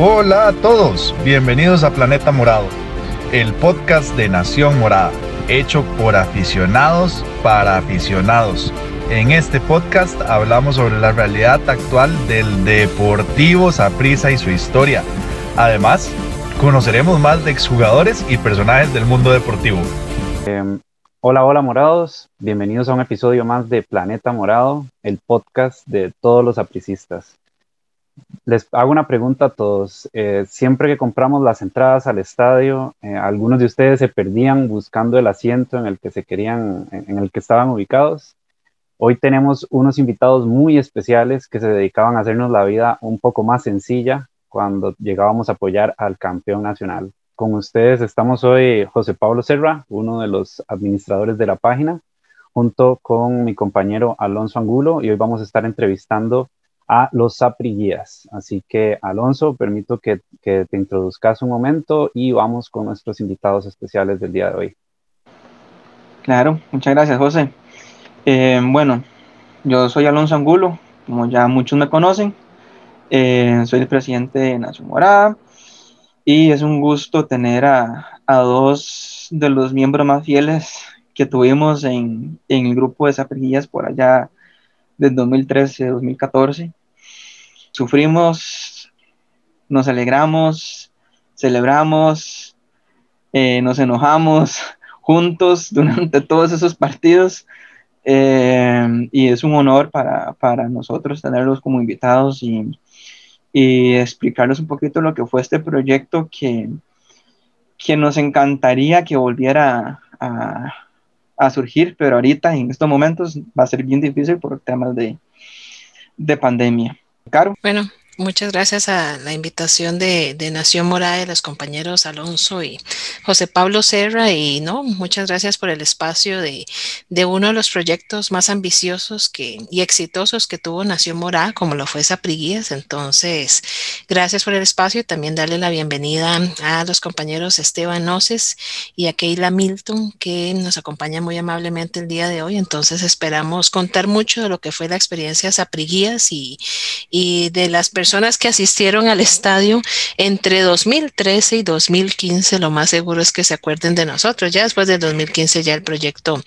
Hola a todos, bienvenidos a Planeta Morado, el podcast de Nación Morada, hecho por aficionados para aficionados. En este podcast hablamos sobre la realidad actual del Deportivo Saprissa y su historia. Además, conoceremos más de exjugadores y personajes del mundo deportivo. Em, hola, hola morados, bienvenidos a un episodio más de Planeta Morado, el podcast de todos los apricistas. Les hago una pregunta a todos. Eh, siempre que compramos las entradas al estadio, eh, algunos de ustedes se perdían buscando el asiento en el que se querían, en el que estaban ubicados. Hoy tenemos unos invitados muy especiales que se dedicaban a hacernos la vida un poco más sencilla cuando llegábamos a apoyar al campeón nacional. Con ustedes estamos hoy José Pablo Serra, uno de los administradores de la página, junto con mi compañero Alonso Angulo, y hoy vamos a estar entrevistando a los sapriguías. Así que, Alonso, permito que, te introduzcas un momento y vamos con nuestros invitados especiales del día de hoy. Claro, muchas gracias, José. Eh, bueno, yo soy Alonso Angulo, como ya muchos me conocen. Eh, soy el presidente de Nación Morada y es un gusto tener a, dos de los miembros más fieles que tuvimos en, el grupo de sapriguías por allá del 2013-2014 sufrimos, nos alegramos, celebramos, eh, nos enojamos juntos durante todos esos partidos. Eh, y es un honor para, nosotros tenerlos como invitados y, explicarles un poquito lo que fue este proyecto que, que nos encantaría que volviera a, a, surgir, pero ahorita en estos momentos va a ser bien difícil por temas de, de pandemia. Bueno, Muchas gracias a la invitación de, Nación Morada de los compañeros Alonso y José Pablo Serra y no, muchas gracias por el espacio de, uno de los proyectos más ambiciosos que, y exitosos que tuvo Nación Morada, como lo fue Sapriguías. Entonces, gracias por el espacio y también darle la bienvenida a los compañeros Esteban Noces y a Keila Milton que nos acompañan muy amablemente el día de hoy. Entonces, esperamos contar mucho de lo que fue la experiencia Sapriguías y, y de las personas personas que asistieron al estadio entre 2013 y 2015, lo más seguro es que se acuerden de nosotros. Ya después de 2015 ya el proyecto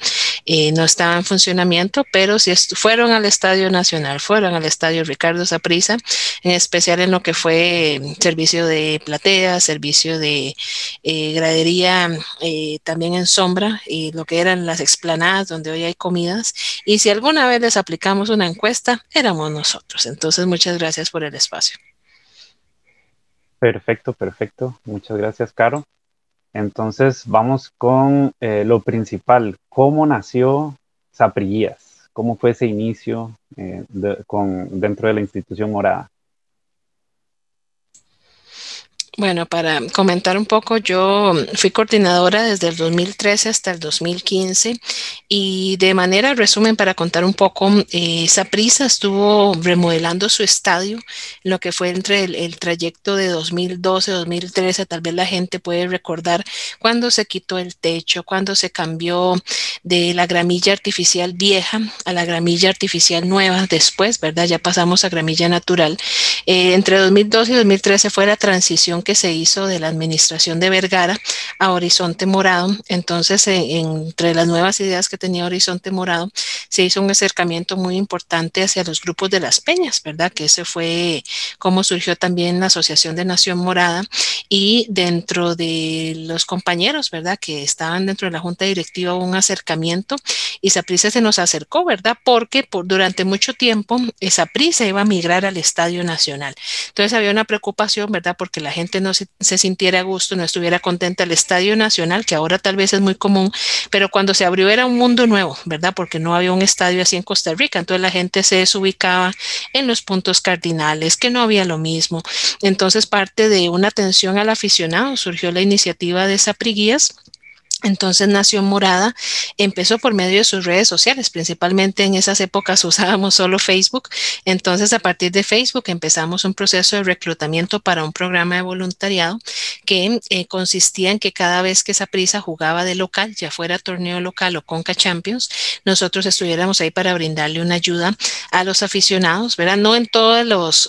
eh, no estaba en funcionamiento, pero si fueron al Estadio Nacional, fueron al Estadio Ricardo Saprisa, en especial en lo que fue eh, servicio de platea, servicio de eh, gradería también en sombra y lo que eran las explanadas donde hoy hay comidas. Y si alguna vez les aplicamos una encuesta, éramos nosotros. Entonces, muchas gracias por el espacio. Perfecto, perfecto. Muchas gracias, Caro. Entonces vamos con eh, lo principal. ¿Cómo nació Saprillías? ¿Cómo fue ese inicio eh, con, dentro de la institución morada? Bueno, para comentar un poco, yo fui coordinadora desde el 2013 hasta el 2015 y de manera resumen para contar un poco, eh, Saprisa estuvo remodelando su estadio, lo que fue entre el, trayecto de 2012-2013, tal vez la gente puede recordar cuando se quitó el techo, cuando se cambió de la gramilla artificial vieja a la gramilla artificial nueva después, ¿verdad? Ya pasamos a gramilla natural. Eh, entre 2012 y 2013 fue la transición que se hizo de la administración de Vergara a Horizonte Morado. Entonces, eh, entre las nuevas ideas que tenía Horizonte Morado, se hizo un acercamiento muy importante hacia los grupos de las peñas, ¿verdad? Que ese fue como surgió también la Asociación de Nación Morada y dentro de los compañeros, ¿verdad? Que estaban dentro de la Junta Directiva un acercamiento y Saprissa se nos acercó, ¿verdad? Porque por, durante mucho tiempo esa prisa iba a migrar al Estadio Nacional. Entonces había una preocupación, ¿verdad? Porque la gente no se, sintiera a gusto, no estuviera contenta el Estadio Nacional, que ahora tal vez es muy común, pero cuando se abrió era un mundo nuevo, ¿verdad? Porque no había un estadio así en Costa Rica, entonces la gente se desubicaba en los puntos cardinales, que no había lo mismo. Entonces parte de una atención al aficionado surgió la iniciativa de Sapriguías Entonces Nación Morada empezó por medio de sus redes sociales, principalmente en esas épocas usábamos solo Facebook. Entonces a partir de Facebook empezamos un proceso de reclutamiento para un programa de voluntariado que eh, consistía en que cada vez que esa prisa jugaba de local, ya fuera torneo local o Conca Champions, nosotros estuviéramos ahí para brindarle una ayuda a los aficionados, ¿verdad? No en todas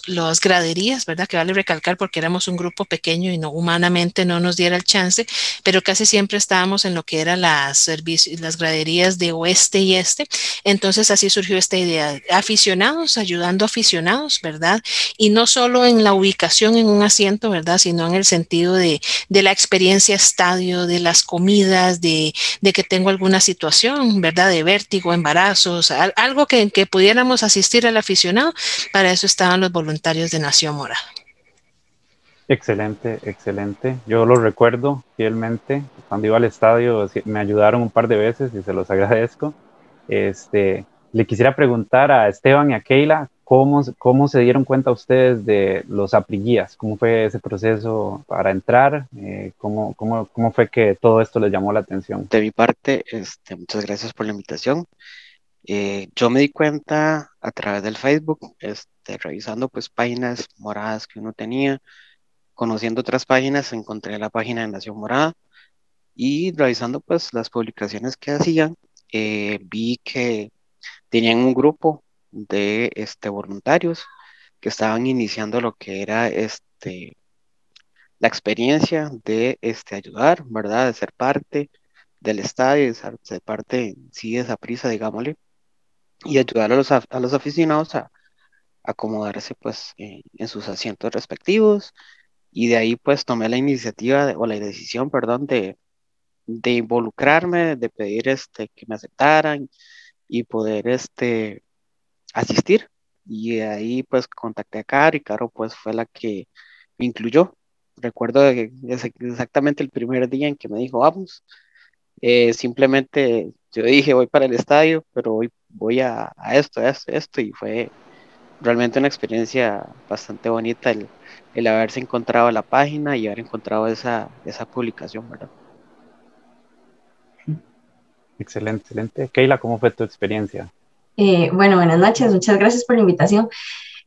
las graderías, ¿verdad? Que vale recalcar porque éramos un grupo pequeño y no humanamente no nos diera el chance, pero casi siempre estábamos en lo que eran las, las graderías de oeste y este. Entonces así surgió esta idea, aficionados, ayudando a aficionados, ¿verdad? Y no solo en la ubicación en un asiento, ¿verdad? Sino en el sentido de, de la experiencia estadio, de las comidas, de, de, que tengo alguna situación, ¿verdad? De vértigo, embarazos, algo que, que pudiéramos asistir al aficionado. Para eso estaban los voluntarios de Nación Morada. Excelente, excelente. Yo lo recuerdo fielmente. Cuando iba al estadio me ayudaron un par de veces y se los agradezco. Este, le quisiera preguntar a Esteban y a Keila cómo, cómo se dieron cuenta ustedes de los apriguías, cómo fue ese proceso para entrar, eh, cómo, cómo, cómo, fue que todo esto les llamó la atención. De mi parte, este, muchas gracias por la invitación. Eh, yo me di cuenta a través del Facebook, este, revisando pues páginas moradas que uno tenía, conociendo otras páginas, encontré la página de Nación Morada y revisando pues las publicaciones que hacían, eh, vi que tenían un grupo de este, voluntarios que estaban iniciando lo que era este, la experiencia de este, ayudar, ¿verdad? De ser parte del estadio, de ser, parte sí de esa prisa, digámosle, y ayudar a los, a los aficionados a acomodarse pues en sus asientos respectivos y de ahí pues tomé la iniciativa o la decisión, perdón, de, de involucrarme, de pedir este, que me aceptaran y poder este, asistir. Y de ahí pues contacté a Caro y Caro pues fue la que me incluyó. Recuerdo exactamente el primer día en que me dijo, vamos. Eh, simplemente yo dije, voy para el estadio, pero hoy voy a, a esto, a esto, a esto. Y fue realmente una experiencia bastante bonita el, el haberse encontrado la página y haber encontrado esa, esa publicación, ¿verdad? Excelente, excelente. Keila, ¿cómo fue tu experiencia? Eh, bueno, buenas noches, muchas gracias por la invitación.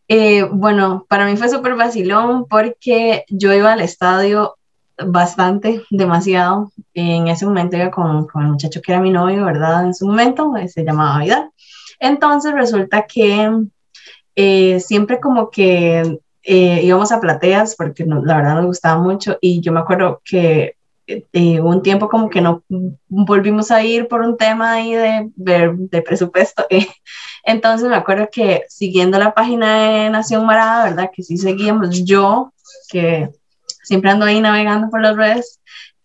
Eh, bueno, para mí fue súper vacilón porque yo iba al estadio bastante, demasiado. En ese momento iba con, con el muchacho que era mi novio, ¿verdad? En su momento, eh, se llamaba Vidal. Entonces resulta que siempre como que eh, íbamos a plateas porque la verdad nos gustaba mucho y yo me acuerdo que eh, un tiempo como que no volvimos a ir por un tema ahí de, de, presupuesto. Eh. Entonces me acuerdo que siguiendo la página de Nación Marada, ¿verdad? Que sí seguíamos, yo que siempre ando ahí navegando por las redes,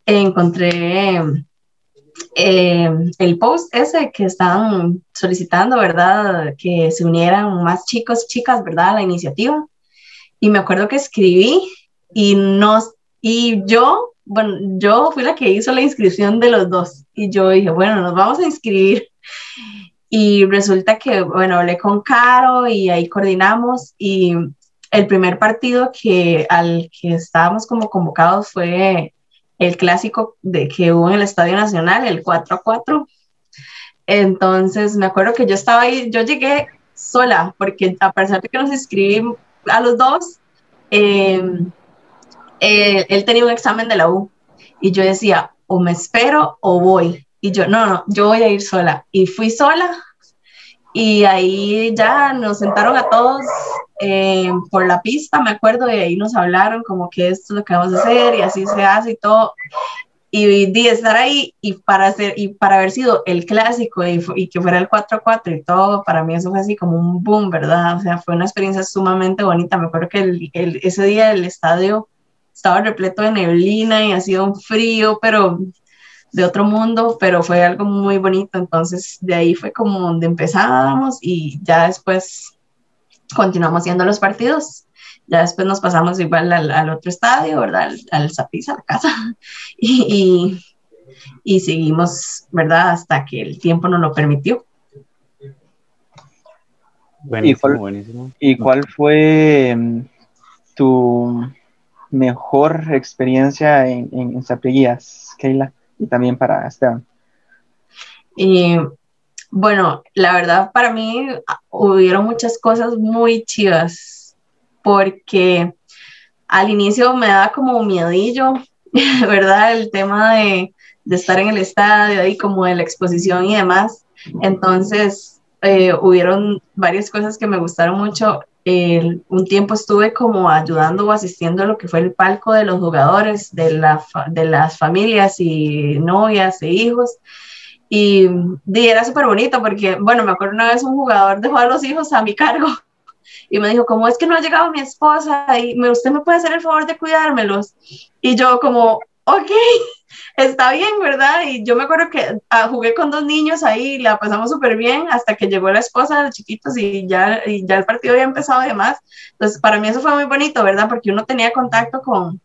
encontré el post ese que estaban solicitando, ¿verdad? Que se unieran más chicos chicas, ¿verdad? A la iniciativa y me acuerdo que escribí y nos y yo, bueno, yo fui la que hizo la inscripción de los dos y yo dije, bueno, nos vamos a inscribir. Y resulta que, bueno, hablé con Caro y ahí coordinamos y el primer partido que al que estábamos como convocados fue el clásico de que hubo en el Estadio Nacional, el 4 a 4. Entonces me acuerdo que yo estaba ahí, yo llegué sola, porque a pesar de que nos inscribimos, a los dos, em, él tenía un examen de la U y yo decía, o me espero o voy. Y yo, no, no, yo voy a ir sola. Y fui sola y ahí ya nos sentaron a todos em, por la pista, me acuerdo, y ahí nos hablaron como que esto es lo que vamos a hacer y así se hace y todo y de estar ahí y para hacer y para haber sido el clásico y, y que fuera el 4-4 y todo, para mí eso fue así como un boom, ¿verdad? O sea, fue una experiencia sumamente bonita. Me acuerdo que el, ese día el estadio estaba repleto de neblina y ha sido un frío, pero de otro mundo, pero fue algo muy bonito. Entonces, de ahí fue como donde empezamos y ya después continuamos haciendo los partidos ya después nos pasamos igual al, otro estadio, ¿verdad? Al, al a la casa. Y, y, seguimos, ¿verdad? Hasta que el tiempo nos lo permitió. Buenísimo, ¿Y cuál, buenísimo. ¿Y cuál fue mm, tu mejor experiencia en, en, en Keila? Y también para Esteban. Y bueno, la verdad para mí ah, hubieron muchas cosas muy chivas porque al inicio me daba como miedillo, ¿verdad? El tema de, de estar en el estadio y como de la exposición y demás. Entonces, eh, hubieron varias cosas que me gustaron mucho. Un tiempo estuve como ayudando o asistiendo a lo que fue el palco de los jugadores, de, la, de las familias y novias e hijos. Y, era súper bonito porque, bueno, me acuerdo una vez un jugador dejó a los hijos a mi cargo y me dijo, ¿cómo es que no ha llegado mi esposa? Y me, usted me puede hacer el favor de cuidármelos. Y yo como, ok, está bien, ¿verdad? Y yo me acuerdo que ah, jugué con dos niños ahí, la pasamos súper bien hasta que llegó la esposa de los chiquitos y ya, y ya el partido había empezado y demás. Entonces, para mí eso fue muy bonito, ¿verdad? Porque uno tenía contacto con,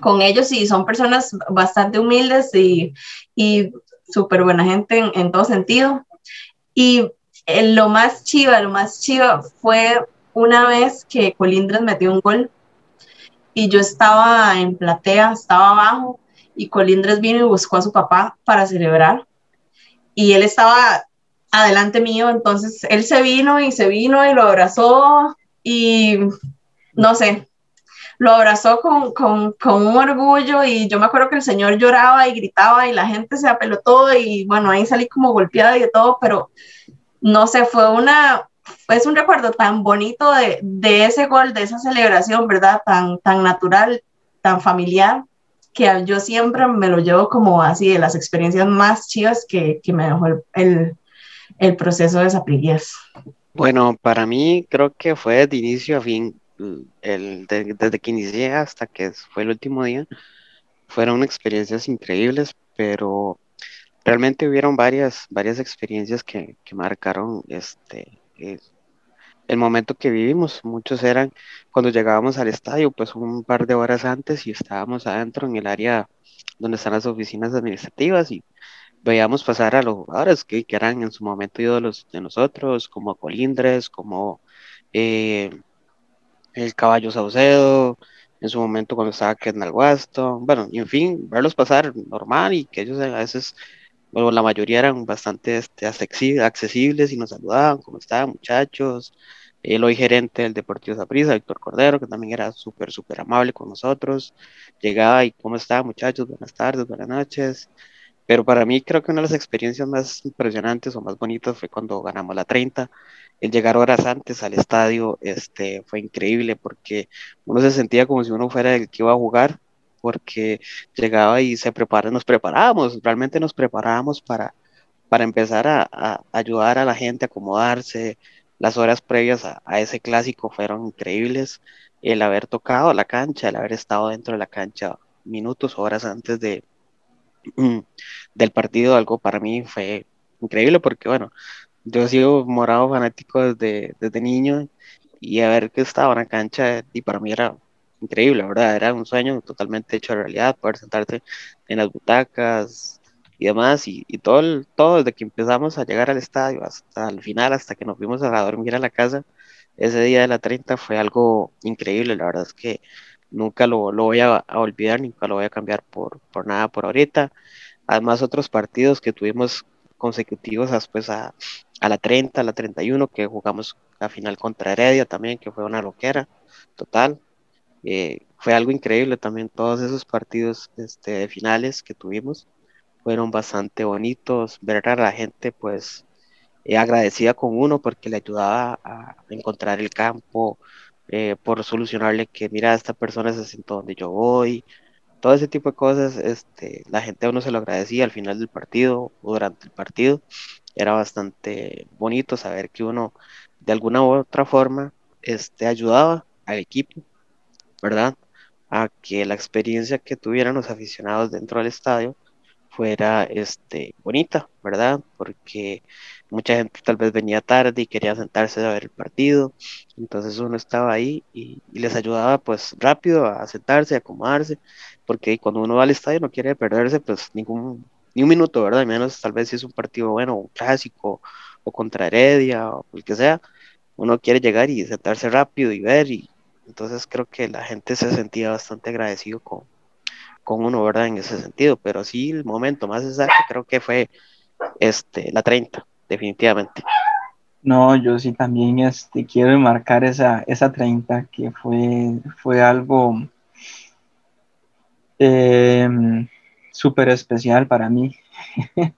con ellos y son personas bastante humildes y, y súper buena gente en, en, todo sentido. Y eh, lo más chiva, lo más chiva fue una vez que Colindres metió un gol y yo estaba en platea, estaba abajo y Colindres vino y buscó a su papá para celebrar. Y él estaba adelante mío, entonces él se vino y se vino y lo abrazó y no sé, lo abrazó con, con, con, un orgullo y yo me acuerdo que el señor lloraba y gritaba y la gente se apelotó y bueno, ahí salí como golpeada y todo, pero no sé, fue una, es un recuerdo tan bonito de, de, ese gol, de esa celebración, ¿verdad? Tan, tan natural, tan familiar, que yo siempre me lo llevo como así de las experiencias más chivas que, que me dejó el, el, proceso de Zaprillas. Bueno, para mí creo que fue de inicio a fin, el, desde que inicié hasta que fue el último día, fueron experiencias increíbles, pero realmente hubieron varias, varias experiencias que, que marcaron este, eh, el momento que vivimos. Muchos eran cuando llegábamos al estadio, pues un par de horas antes y estábamos adentro en el área donde están las oficinas administrativas y veíamos pasar a los jugadores que, que eran en su momento ídolos de nosotros, como Colindres, como eh, el Caballo Saucedo, en su momento cuando estaba Kendall Waston, bueno, y en fin, verlos pasar normal y que ellos a veces bueno, la mayoría eran bastante este, accesibles y nos saludaban, ¿cómo estaban muchachos? El hoy gerente del Deportivo Zaprisa, Víctor Cordero, que también era súper, súper amable con nosotros. Llegaba y, ¿cómo estaban muchachos? Buenas tardes, buenas noches. Pero para mí creo que una de las experiencias más impresionantes o más bonitas fue cuando ganamos la 30. El llegar horas antes al estadio este, fue increíble porque uno se sentía como si uno fuera el que iba a jugar porque llegaba y se prepara, nos preparábamos, realmente nos preparábamos para, para empezar a, ayudar a la gente a acomodarse. Las horas previas a, ese clásico fueron increíbles. El haber tocado la cancha, el haber estado dentro de la cancha minutos, horas antes de, del partido, algo para mí fue increíble porque, bueno, yo he sido morado fanático desde, niño y haber que estaba en la cancha y para mí era increíble, ¿verdad? Era un sueño totalmente hecho realidad, poder sentarte en las butacas y demás, y, todo, todo desde que empezamos a llegar al estadio hasta el final, hasta que nos fuimos a dormir a la casa, ese día de la 30 fue algo increíble, la verdad es que nunca lo, lo voy a, olvidar, nunca lo voy a cambiar por, por nada por ahorita. Además, otros partidos que tuvimos consecutivos después a, a la 30, a la 31, que jugamos la final contra Heredia también, que fue una loquera total. Eh, fue algo increíble también, todos esos partidos este, de finales que tuvimos fueron bastante bonitos, ver a la gente pues eh, agradecida con uno porque le ayudaba a encontrar el campo, eh, por solucionarle que mira, esta persona se sentó donde yo voy, todo ese tipo de cosas, este, la gente a uno se lo agradecía al final del partido o durante el partido, era bastante bonito saber que uno de alguna u otra forma este, ayudaba al equipo ¿verdad? A que la experiencia que tuvieran los aficionados dentro del estadio fuera este, bonita, ¿verdad? Porque mucha gente tal vez venía tarde y quería sentarse a ver el partido, entonces uno estaba ahí y, les ayudaba pues rápido a sentarse, a acomodarse, porque cuando uno va al estadio no quiere perderse pues ningún, ni un minuto, ¿verdad? Y menos tal vez si es un partido bueno, un clásico, o contra Heredia, o el que sea, uno quiere llegar y sentarse rápido y ver y, entonces creo que la gente se sentía bastante agradecido con, con uno, ¿verdad? En ese sentido, pero sí el momento más exacto creo que fue este, la 30, definitivamente. No, yo sí también este, quiero marcar esa, esa 30, que fue, fue algo em, súper especial para mí.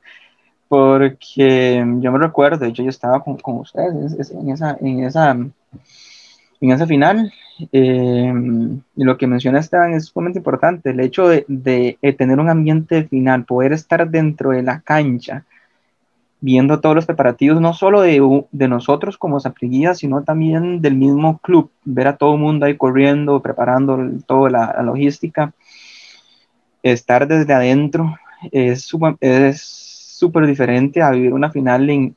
Porque yo me recuerdo, de hecho yo estaba con, con ustedes en esa, en esa, en esa final. Y lo que menciona Esteban es sumamente importante, el hecho de, tener un ambiente final, poder estar dentro de la cancha, viendo todos los preparativos, no solo de, nosotros como Zapriguía, sino también del mismo club, ver a todo el mundo ahí corriendo, preparando toda la, logística, estar desde adentro es súper diferente a vivir una final en,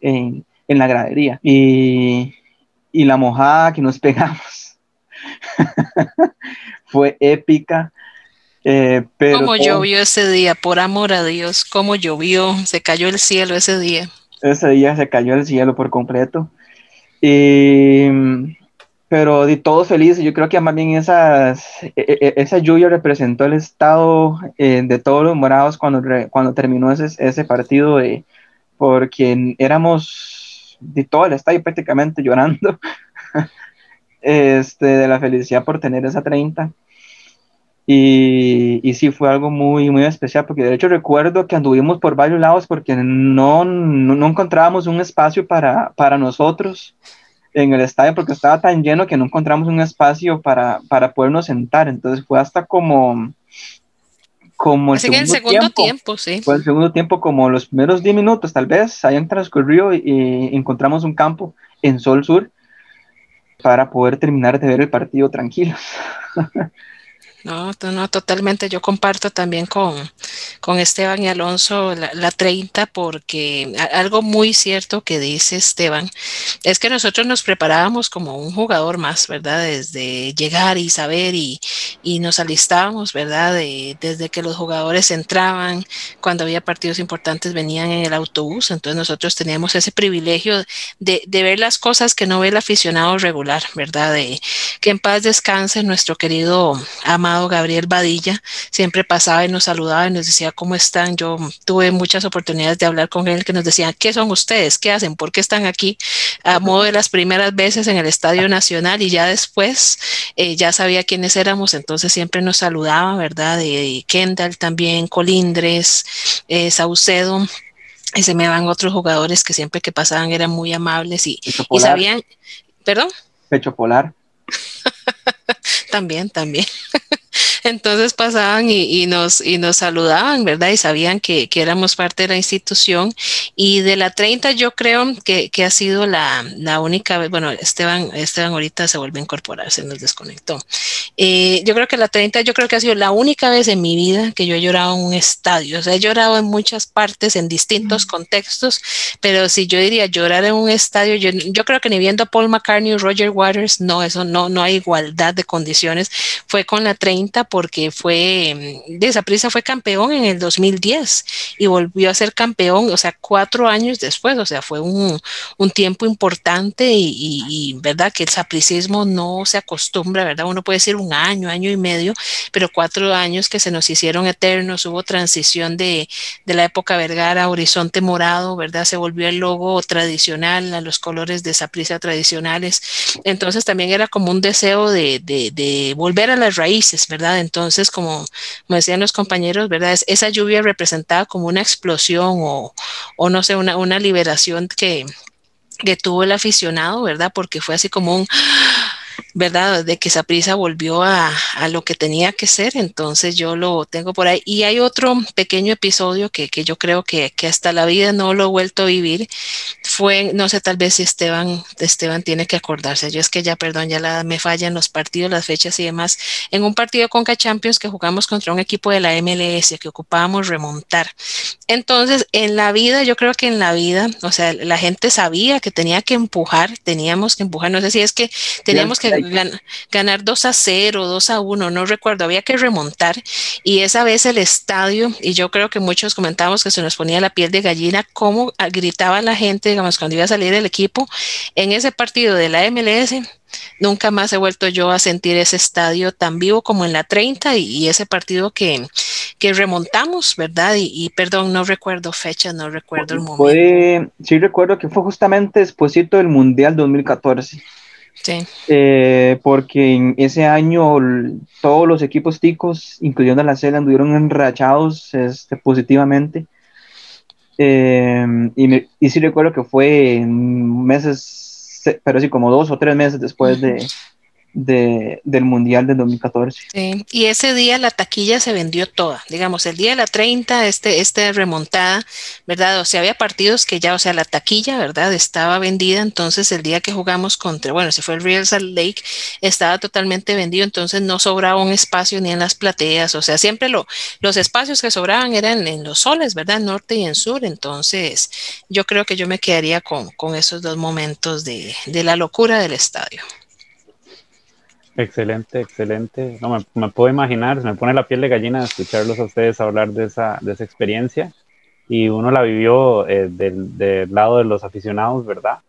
en la gradería. Y, y, la mojada que nos pegamos fue épica. Eh, pero ¿Cómo llovió ese día? Por amor a Dios, ¿cómo llovió? Se cayó el cielo ese día. Ese día se cayó el cielo por completo. pero de todos felices, yo creo que más bien esas, e, e, esa lluvia representó el estado eh, de todos los morados cuando, cuando terminó ese, ese partido, de, porque éramos de todo el estadio prácticamente llorando este, de la felicidad por tener esa 30. Y, y, sí, fue algo muy, muy especial, porque de hecho recuerdo que anduvimos por varios lados porque no, no, no encontrábamos un espacio para, para, nosotros en el estadio, porque estaba tan lleno que no encontramos un espacio para, para podernos sentar. Entonces fue hasta como... Como el, segundo, el segundo tiempo, sí. Fue el segundo tiempo, como los primeros 10 minutos tal vez, hayan transcurrido y, y encontramos un campo en Sol Sur para poder terminar de ver el partido tranquilos. No, no, totalmente. Yo comparto también con, con Esteban y Alonso la, la, 30 porque algo muy cierto que dice Esteban es que nosotros nos preparábamos como un jugador más, ¿verdad? Desde llegar y saber y, y nos alistábamos, ¿verdad? De, desde que los jugadores entraban, cuando había partidos importantes venían en el autobús, entonces nosotros teníamos ese privilegio de, de ver las cosas que no ve el aficionado regular, ¿verdad? De que en paz descanse nuestro querido amado Gabriel Badilla, siempre pasaba y nos saludaba y nos decía cómo están. Yo tuve muchas oportunidades de hablar con él que nos decían, ¿qué son ustedes? ¿Qué hacen? ¿Por qué están aquí? A modo de las primeras veces en el Estadio Nacional y ya después eh, ya sabía quiénes éramos, entonces siempre nos saludaba, ¿verdad? De Kendall también, Colindres, eh, Saucedo. Y se me van otros jugadores que siempre que pasaban eran muy amables y, y sabían, perdón. Pecho Polar. también, también. Entonces pasaban y, y, nos, y nos saludaban, ¿verdad? Y sabían que, que, éramos parte de la institución. Y de la 30 yo creo que, que ha sido la, la, única vez, bueno, Esteban, Esteban ahorita se vuelve a incorporar, se nos desconectó. Eh, yo creo que la 30 yo creo que ha sido la única vez en mi vida que yo he llorado en un estadio. O sea, he llorado en muchas partes, en distintos mm. contextos, pero si yo diría llorar en un estadio, yo, yo creo que ni viendo a Paul McCartney o Roger Waters, no, eso no, no hay igualdad de condiciones. Fue con la 30 porque fue, de esa prisa fue campeón en el 2010 y volvió a ser campeón, o sea, cuatro años después, o sea, fue un, un tiempo importante y, y, y, verdad que el sapricismo no se acostumbra, verdad, uno puede decir un año, año y medio, pero cuatro años que se nos hicieron eternos, hubo transición de, de la época Vergara a Horizonte Morado, verdad, se volvió el logo tradicional, a los colores de saprisa tradicionales, entonces también era como un deseo de, de, de volver a las raíces, ¿verdad? Entonces, como, como decían los compañeros, ¿verdad? Es, esa lluvia representaba como una explosión o, o no sé, una, una liberación que, que tuvo el aficionado, ¿verdad? Porque fue así como un ¿verdad? De que esa prisa volvió a, a, lo que tenía que ser, entonces yo lo tengo por ahí. Y hay otro pequeño episodio que, que yo creo que, que, hasta la vida no lo he vuelto a vivir. Fue, no sé, tal vez si Esteban, Esteban tiene que acordarse. Yo es que ya, perdón, ya la, me fallan los partidos, las fechas y demás. En un partido con Champions que jugamos contra un equipo de la MLS que ocupábamos remontar. Entonces, en la vida, yo creo que en la vida, o sea, la gente sabía que tenía que empujar, teníamos que empujar. No sé si es que teníamos que gan, ganar 2 a 0, 2 a 1, no recuerdo, había que remontar y esa vez el estadio, y yo creo que muchos comentábamos que se nos ponía la piel de gallina, cómo gritaba la gente, digamos, cuando iba a salir el equipo en ese partido de la MLS Nunca más he vuelto yo a sentir ese estadio tan vivo como en la 30 y, y ese partido que, que remontamos, ¿verdad? Y, perdón, no recuerdo fecha, no recuerdo el momento. sí recuerdo que fue justamente después del Mundial 2014. Sí. Eh, porque en ese año todos los equipos ticos, incluyendo la CELA, anduvieron enrachados este, positivamente. Eh, y, y, sí recuerdo que fue meses, pero sí, como dos o tres meses después de, de, del Mundial del 2014. Sí, y ese día la taquilla se vendió toda, digamos, el día de la 30, este, este remontada, ¿verdad? O sea, había partidos que ya, o sea, la taquilla, ¿verdad? Estaba vendida, entonces el día que jugamos contra, bueno, si fue el Real Salt Lake, estaba totalmente vendido, entonces no sobraba un espacio ni en las plateas, o sea, siempre lo, los espacios que sobraban eran en los soles, ¿verdad? Norte y en sur, entonces yo creo que yo me quedaría con, con esos dos momentos de, de la locura del estadio. Excelente, excelente. No, me, me, puedo imaginar, se me pone la piel de gallina escucharlos a ustedes hablar de esa, de esa experiencia. Y uno la vivió eh, del, del, lado de los aficionados, ¿verdad?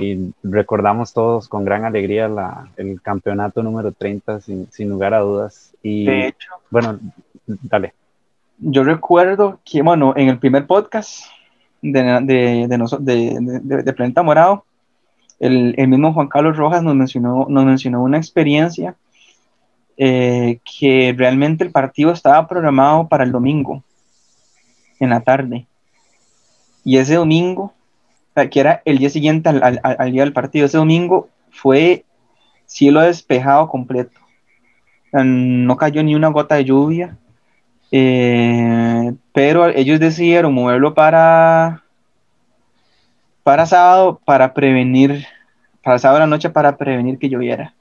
Y recordamos todos con gran alegría la, el campeonato número 30, sin, sin lugar a dudas. Y de hecho, bueno, dale. Yo recuerdo que, bueno, en el primer podcast de, de, de, de, de Planeta Morado, el, mismo Juan Carlos Rojas nos mencionó, nos mencionó una experiencia eh, que realmente el partido estaba programado para el domingo, en la tarde. Y ese domingo, que era el día siguiente al, día del partido, ese domingo fue cielo despejado completo. No cayó ni una gota de lluvia. Eh, pero ellos decidieron moverlo para para sábado para prevenir, para sábado la noche para prevenir que lloviera.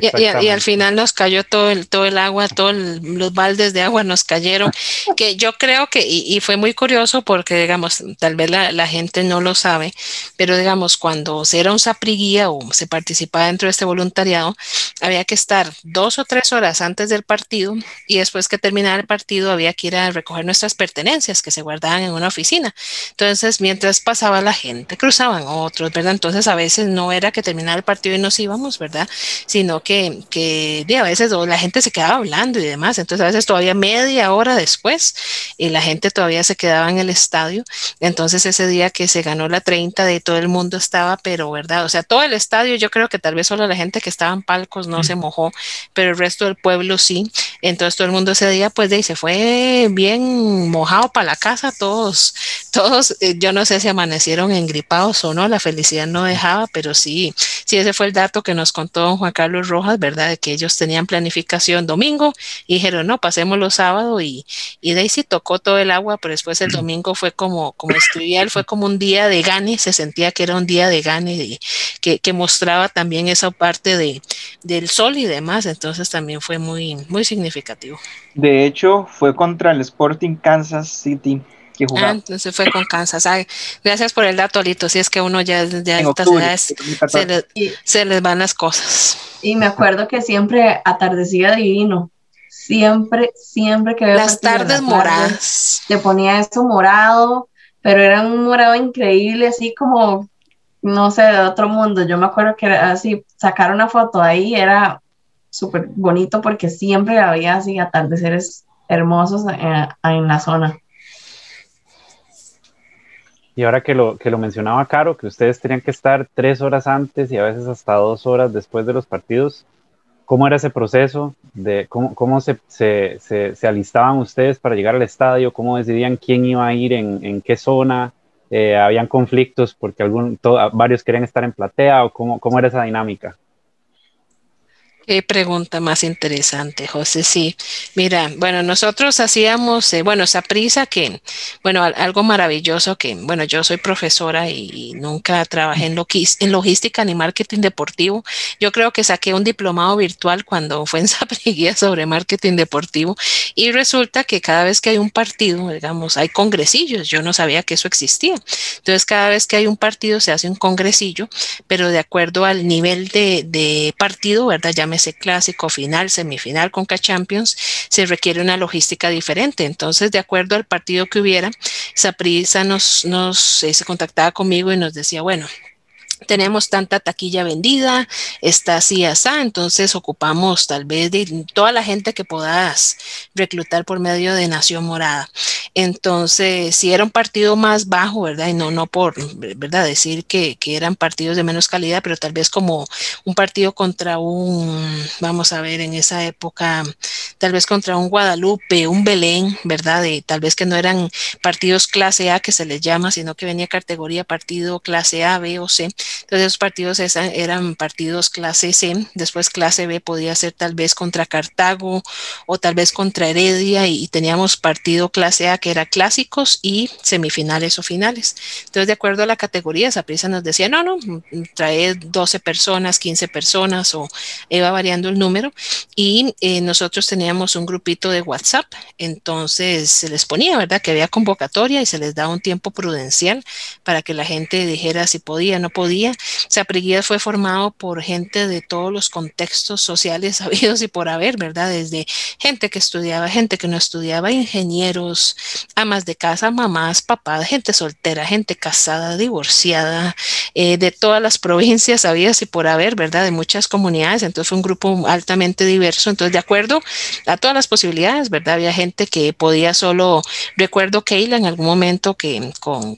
Y, al final nos cayó todo el, todo el agua, todos los baldes de agua nos cayeron, que yo creo que, y, fue muy curioso porque, digamos, tal vez la, gente no lo sabe, pero digamos, cuando se era un sapriguía o se participaba dentro de este voluntariado, había que estar dos o tres horas antes del partido y después que terminara el partido había que ir a recoger nuestras pertenencias que se guardaban en una oficina. Entonces, mientras pasaba la gente, cruzaban otros, ¿verdad? Entonces, a veces no era que terminara el partido y nos íbamos, ¿verdad? Sino que, que a veces la gente se quedaba hablando y demás, entonces a veces todavía media hora después y la gente todavía se quedaba en el estadio, entonces ese día que se ganó la 30 de todo el mundo estaba, pero verdad, o sea, todo el estadio, yo creo que tal vez solo la gente que estaba en palcos no se mojó, pero el resto del pueblo sí, entonces todo el mundo ese día pues de ahí se fue bien mojado para la casa, todos, todos, eh, yo no sé si amanecieron engripados o no, la felicidad no dejaba, pero sí, sí, ese fue el dato que nos contó Juan Carlos Rojas, ¿verdad? De que ellos tenían planificación domingo y dijeron, no, pasemos los sábados y, y Daisy tocó todo el agua, pero después el domingo fue como, como escribía él, fue como un día de gane, se sentía que era un día de gane, y que, que, mostraba también esa parte de, del sol y demás, entonces también fue muy, muy significativo. De hecho, fue contra el Sporting Kansas City. Que Ah, entonces fue con Kansas. gracias por el dato, Alito. Si es que uno ya, ya estas edades se, le, se les van las cosas. Y me acuerdo que siempre atardecía divino. Siempre, siempre que Las tardes moradas. Le ponía esto morado, pero era un morado increíble, así como, no sé, de otro mundo. Yo me acuerdo que era así, sacar una foto ahí era súper bonito porque siempre había así atardeceres hermosos en, en la zona. Y ahora que lo, que lo mencionaba Caro, que ustedes tenían que estar tres horas antes y a veces hasta dos horas después de los partidos, ¿cómo era ese proceso? De, ¿Cómo, cómo se, se, se, alistaban ustedes para llegar al estadio? ¿Cómo decidían quién iba a ir en, en qué zona? Eh, ¿Habían conflictos porque algún, varios querían estar en platea o cómo, cómo era esa dinámica? Qué pregunta más interesante, José. Sí, mira, bueno, nosotros hacíamos, eh, bueno, esa prisa que, bueno, algo maravilloso que, bueno, yo soy profesora y, nunca trabajé en, en, logística ni marketing deportivo. Yo creo que saqué un diplomado virtual cuando fue en Sapriguía sobre marketing deportivo y resulta que cada vez que hay un partido, digamos, hay congresillos. Yo no sabía que eso existía. Entonces, cada vez que hay un partido se hace un congresillo, pero de acuerdo al nivel de, de partido, ¿verdad? Ya ese clásico, final, semifinal con K-Champions, se requiere una logística diferente. Entonces, de acuerdo al partido que hubiera, Saprisa nos, nos eh, se contactaba conmigo y nos decía, bueno, tenemos tanta taquilla vendida, está así, así, entonces ocupamos tal vez de toda la gente que puedas reclutar por medio de Nación Morada. Entonces, si era un partido más bajo, ¿verdad? Y no, no por, ¿verdad? Decir que, que eran partidos de menos calidad, pero tal vez como un partido contra un, vamos a ver, en esa época, tal vez contra un Guadalupe, un Belén, ¿verdad? De, tal vez que no eran partidos clase A que se les llama, sino que venía categoría partido clase A, B o C. Entonces esos partidos eran partidos clase C, después clase B podía ser tal vez contra Cartago o tal vez contra Heredia y, teníamos partido clase A que era clásicos y semifinales o finales. Entonces de acuerdo a la categoría, esa prisa nos decía, no, no, trae 12 personas, 15 personas o iba variando el número y eh, nosotros teníamos un grupito de WhatsApp, entonces se les ponía, ¿verdad? Que había convocatoria y se les daba un tiempo prudencial para que la gente dijera si podía, no podía Sapriguías fue formado por gente de todos los contextos sociales habidos y por haber, ¿verdad? Desde gente que estudiaba, gente que no estudiaba, ingenieros, amas de casa, mamás, papás, gente soltera, gente casada, divorciada, eh, de todas las provincias habidas y por haber, ¿verdad? De muchas comunidades. Entonces fue un grupo altamente diverso. Entonces, de acuerdo a todas las posibilidades, ¿verdad? Había gente que podía solo, recuerdo Keila en algún momento que con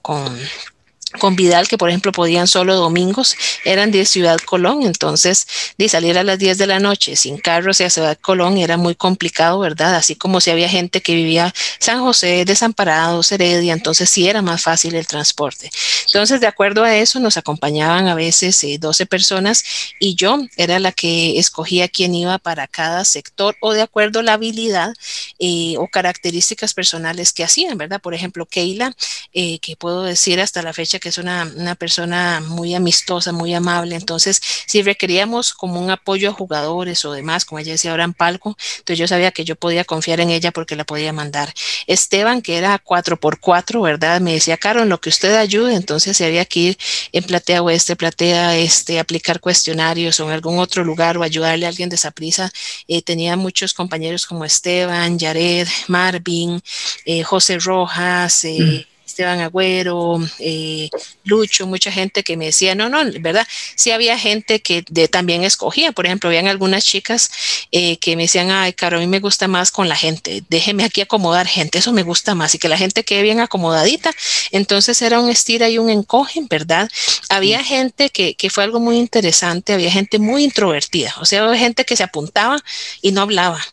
con Vidal, que por ejemplo podían solo domingos, eran de Ciudad Colón, entonces de salir a las 10 de la noche sin carro hacia Ciudad Colón era muy complicado, ¿verdad? Así como si había gente que vivía San José, Desamparados, Heredia, entonces sí era más fácil el transporte. Entonces, de acuerdo a eso, nos acompañaban a veces 12 eh, personas y yo era la que escogía quién iba para cada sector o de acuerdo a la habilidad eh, o características personales que hacían, ¿verdad? Por ejemplo, Keila, eh, que puedo decir hasta la fecha que es una, una, persona muy amistosa, muy amable. Entonces, si requeríamos como un apoyo a jugadores o demás, como ella decía ahora en palco, entonces yo sabía que yo podía confiar en ella porque la podía mandar. Esteban, que era 4x4, ¿verdad? Me decía, Caro, lo que usted ayude, entonces si había que ir en Platea Oeste, Platea Este, aplicar cuestionarios o en algún otro lugar o ayudarle a alguien de esa prisa. Eh, tenía muchos compañeros como Esteban, Yared, Marvin, eh, José Rojas, eh, mm. Esteban Agüero, eh, Lucho, mucha gente que me decía, no, no, ¿verdad? Sí había gente que de, también escogía, por ejemplo, habían algunas chicas eh, que me decían, ay, Caro, a mí me gusta más con la gente, déjeme aquí acomodar gente, eso me gusta más y que la gente quede bien acomodadita. Entonces era un estira y un encoge, ¿verdad? Había gente que, que fue algo muy interesante, había gente muy introvertida, o sea, había gente que se apuntaba y no hablaba.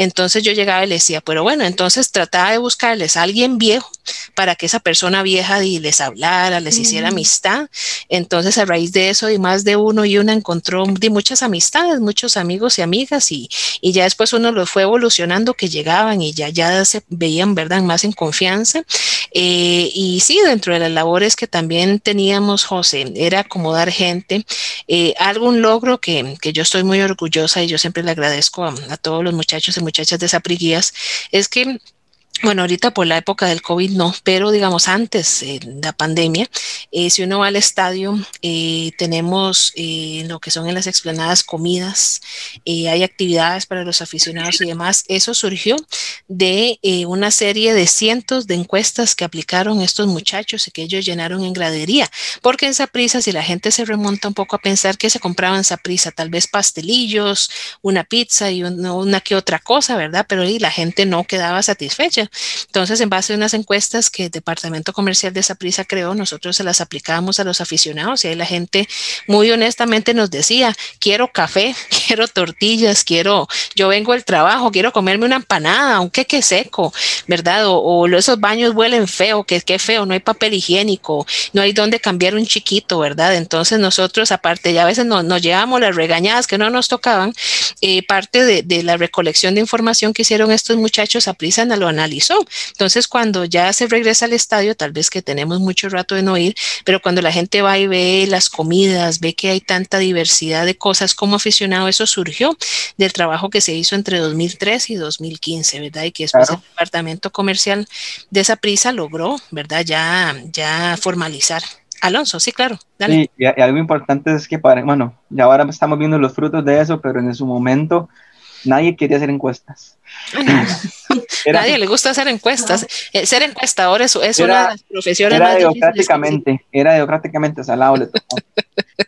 Entonces yo llegaba y le decía, pero bueno, entonces trataba de buscarles a alguien viejo para que esa persona vieja y les hablara, les hiciera amistad. Entonces a raíz de eso y más de uno y una encontró de muchas amistades, muchos amigos y amigas y, y ya después uno los fue evolucionando que llegaban y ya, ya se veían, ¿verdad?, más en confianza. Eh, y sí, dentro de las labores que también teníamos, José, era acomodar gente. Eh, algún logro que, que, yo estoy muy orgullosa y yo siempre le agradezco a, a todos los muchachos y muchachas de Sapriguías, es que bueno, ahorita por la época del COVID no, pero digamos antes de la pandemia, eh, si uno va al estadio, eh, tenemos eh, lo que son en las explanadas comidas, hay actividades para los aficionados y demás. Eso surgió de una serie de cientos de encuestas que aplicaron estos muchachos y que ellos llenaron en gradería, porque en Saprisa, si la gente se remonta un poco a pensar que se compraban en Saprisa, tal vez pastelillos, una pizza y una que otra cosa, ¿verdad? Pero ahí la gente no quedaba satisfecha. Entonces, en base a unas encuestas que el Departamento Comercial de Saprisa creó, nosotros se las aplicábamos a los aficionados y ahí la gente muy honestamente nos decía, quiero café, quiero tortillas, quiero, yo vengo del trabajo, quiero comerme una empanada, un queque seco, ¿verdad? O, esos baños huelen feo, que qué feo, no hay papel higiénico, no hay donde cambiar un chiquito, ¿verdad? Entonces nosotros, aparte, ya a veces nos, nos llevamos las regañadas que no nos tocaban, eh, parte de, la recolección de información que hicieron estos muchachos, Saprisa lo entonces, cuando ya se regresa al estadio, tal vez que tenemos mucho rato de no ir, pero cuando la gente va y ve las comidas, ve que hay tanta diversidad de cosas como aficionado, eso surgió del trabajo que se hizo entre 2003 y 2015, ¿verdad? Y que después el departamento comercial de esa prisa logró, ¿verdad? Ya, ya formalizar. Alonso, sí, claro. Dale. y, algo importante es que, para, bueno, ya ahora estamos viendo los frutos de eso, pero en su momento nadie quería hacer encuestas. Nadie le gusta hacer encuestas. Eh, ser encuestador es, es una de las profesiones era democráticamente, Era democráticamente salado. Le tocó.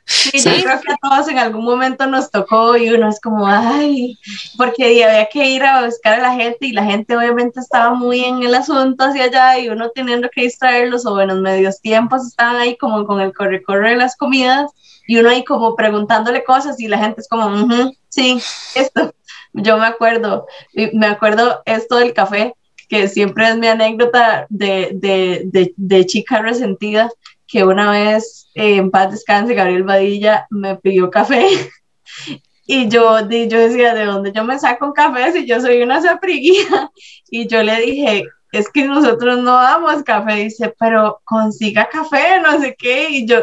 Sí, yo creo que a todos en algún momento nos tocó y uno es como, ay, porque había que ir a buscar a la gente y la gente obviamente estaba muy en el asunto hacia allá y uno teniendo que distraerlos o en los medios tiempos estaban ahí como con el corre-corre de las comidas y uno ahí como preguntándole cosas y la gente es como, sí, esto. Yo me acuerdo, me acuerdo esto del café, que siempre es mi anécdota de, de, de, chica resentida, que una vez eh, en paz descanse Gabriel Badilla me pidió café. Y yo, yo decía, ¿de dónde yo me saco un café si yo soy una sapriguía? Y yo le dije, es que nosotros no damos café, dice, pero consiga café, no sé qué, y yo,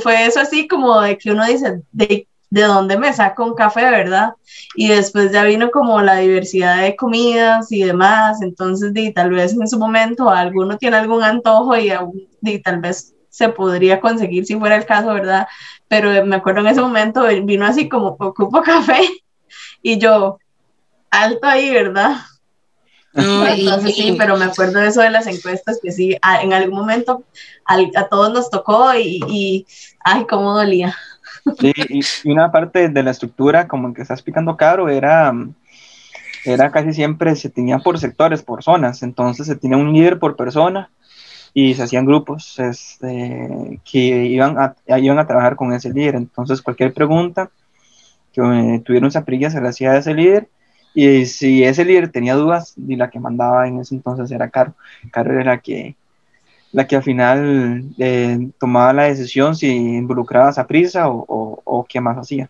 fue eso así como de que uno dice, ¿de, de dónde me saco un café, verdad? Y después ya vino como la diversidad de comidas y demás, entonces di, tal vez en su momento alguno tiene algún antojo y, y tal vez se podría conseguir si fuera el caso, ¿verdad? Pero me acuerdo en ese momento vino así como ocupo café y yo, alto ahí, ¿verdad? Entonces sí, pero me acuerdo de eso de las encuestas, que sí, en algún momento a, todos nos tocó y, y, ay, cómo dolía. Y, una parte de la estructura, como que está explicando Caro, era, era casi siempre, se tenía por sectores, por zonas, entonces se tenía un líder por persona y se hacían grupos este, que iban a, iban a trabajar con ese líder, entonces cualquier pregunta que tuvieron esa prilla se le hacía a ese líder. Y si ese líder tenía dudas, y la que mandaba en ese entonces era Caro. Caro era la que, la que al final eh, tomaba la decisión si involucraba a prisa o, o, o qué más hacía.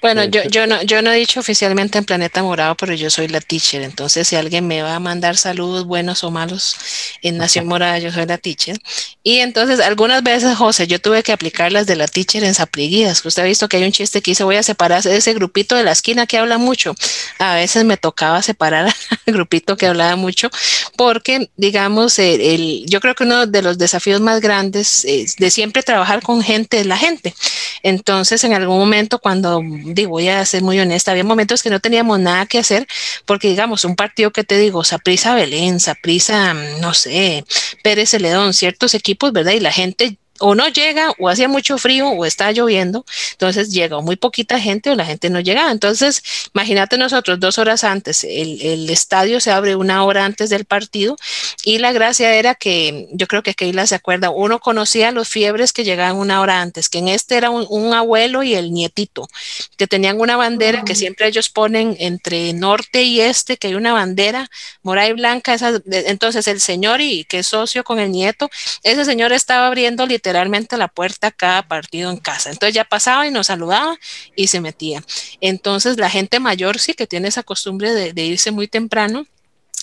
Bueno, yo, yo, no, yo no he dicho oficialmente en Planeta Morado, pero yo soy la teacher. Entonces, si alguien me va a mandar saludos buenos o malos en Nación Morada, yo soy la teacher. Y entonces, algunas veces, José, yo tuve que aplicar las de la teacher en Sapriguías, usted ha visto que hay un chiste que dice, voy a separar ese grupito de la esquina que habla mucho. A veces me tocaba separar al grupito que hablaba mucho, porque, digamos, el, yo creo que uno de los desafíos más grandes es de siempre trabajar con gente es la gente. Entonces, en algún momento, cuando, digo, voy a ser muy honesta, había momentos que no teníamos nada que hacer, porque digamos, un partido que te digo, Saprisa Belén, Saprisa, no sé, Pérez Celedón, ciertos equipos, ¿verdad? Y la gente o no llega o hacía mucho frío o está lloviendo, entonces llega muy poquita gente o la gente no llegaba. Entonces, imagínate nosotros dos horas antes, el, el, estadio se abre una hora antes del partido y la gracia era que, yo creo que Keila se acuerda, uno conocía los fiebres que llegaban una hora antes, que en este era un, un abuelo y el nietito, que tenían una bandera que siempre ellos ponen entre norte y este, que hay una bandera morada y blanca, entonces el señor y que es socio con el nieto, ese señor estaba abriendo literalmente literalmente la puerta cada partido en casa. Entonces ya pasaba y nos saludaba y se metía. Entonces la gente mayor sí que tiene esa costumbre de, irse muy temprano.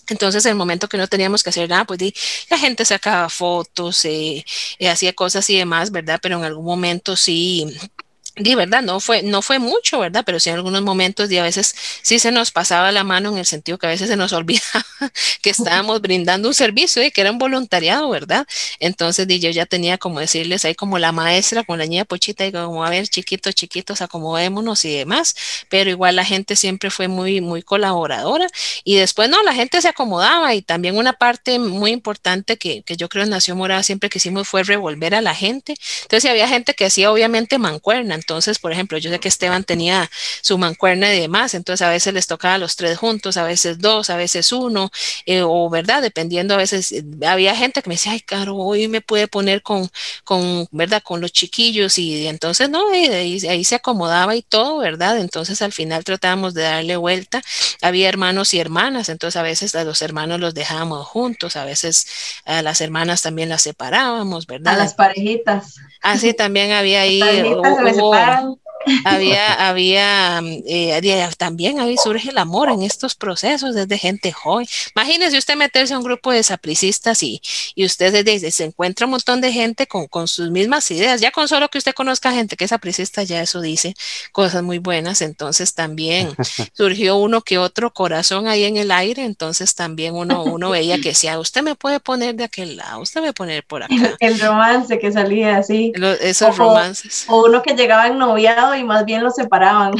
Entonces, el momento que no teníamos que hacer nada, pues la gente sacaba fotos, eh, eh, hacía cosas y demás, ¿verdad? Pero en algún momento sí, Di verdad, no fue, no fue mucho, ¿verdad? Pero sí en algunos momentos y a veces sí se nos pasaba la mano en el sentido que a veces se nos olvidaba que estábamos brindando un servicio y que era un voluntariado, ¿verdad? Entonces di, yo ya tenía como decirles ahí como la maestra con la niña pochita y como a ver, chiquitos, chiquitos, acomodémonos y demás, pero igual la gente siempre fue muy, muy colaboradora y después no, la gente se acomodaba y también una parte muy importante que, que yo creo en Nación Morada siempre que hicimos fue revolver a la gente. Entonces había gente que hacía obviamente mancuerna entonces, por ejemplo, yo sé que Esteban tenía su mancuerna y demás, entonces a veces les tocaba los tres juntos, a veces dos, a veces uno, eh, o verdad, dependiendo, a veces eh, había gente que me decía, ay, caro, hoy me puede poner con, con verdad, con los chiquillos, y, entonces no, ahí, ahí, se acomodaba y todo, ¿verdad? Entonces al final tratábamos de darle vuelta. Había hermanos y hermanas, entonces a veces a los hermanos los dejábamos juntos, a veces a las hermanas también las separábamos, ¿verdad? A las parejitas. Así también había ahí, había, había, eh, también ahí surge el amor en estos procesos desde gente joven. Imagínese usted meterse a un grupo de sapricistas y, y usted desde, se encuentra un montón de gente con, con, sus mismas ideas. Ya con solo que usted conozca gente que es sapricista, ya eso dice cosas muy buenas. Entonces también surgió uno que otro corazón ahí en el aire. Entonces también uno, uno veía que decía, usted me puede poner de aquel lado, usted me puede poner por acá. El romance que salía así. esos romances. O uno que llegaba en noviado lado y más bien los separaban.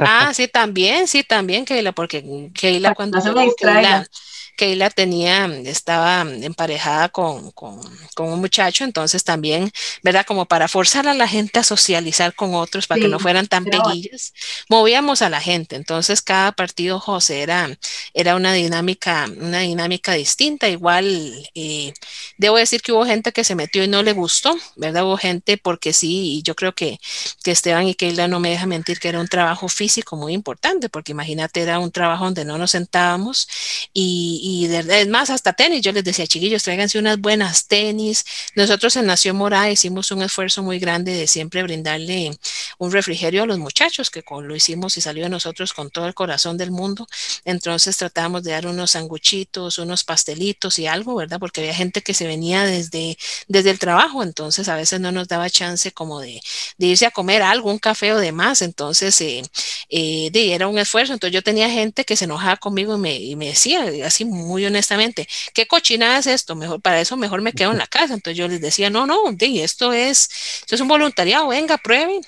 Ah, sí, también, sí, también, Keila, porque Keila cuando no se me distraiga. Keila, Keila tenía, estaba emparejada con, con, con un muchacho, entonces también, ¿verdad? Como para forzar a la gente a socializar con otros, para que no fueran tan peguillas, movíamos a la gente. Entonces, cada partido, José, era, era una dinámica, una dinámica distinta. Igual, eh, debo decir que hubo gente que se metió y no le gustó, ¿verdad? Hubo gente porque sí, y yo creo que, que Esteban y Keila no me dejan mentir que era un trabajo físico muy importante, porque imagínate, era un trabajo donde no nos sentábamos y, y de es más, hasta tenis. Yo les decía, chiquillos, tráiganse unas buenas tenis. Nosotros en Nación Morada hicimos un esfuerzo muy grande de siempre brindarle un refrigerio a los muchachos, que lo hicimos y salió de nosotros con todo el corazón del mundo. Entonces tratamos de dar unos sanguchitos, unos pastelitos y algo, ¿verdad? Porque había gente que se venía desde, desde el trabajo, entonces a veces no nos daba chance como de, de irse a comer algo, un café o demás. Entonces, eh, eh, era un esfuerzo. Entonces yo tenía gente que se enojaba conmigo y me, y me decía, así muy honestamente, ¿qué cochinada es esto? Mejor, para eso mejor me quedo en la casa. Entonces yo les decía, no, no, de, esto es, esto es un voluntariado, venga, prueben.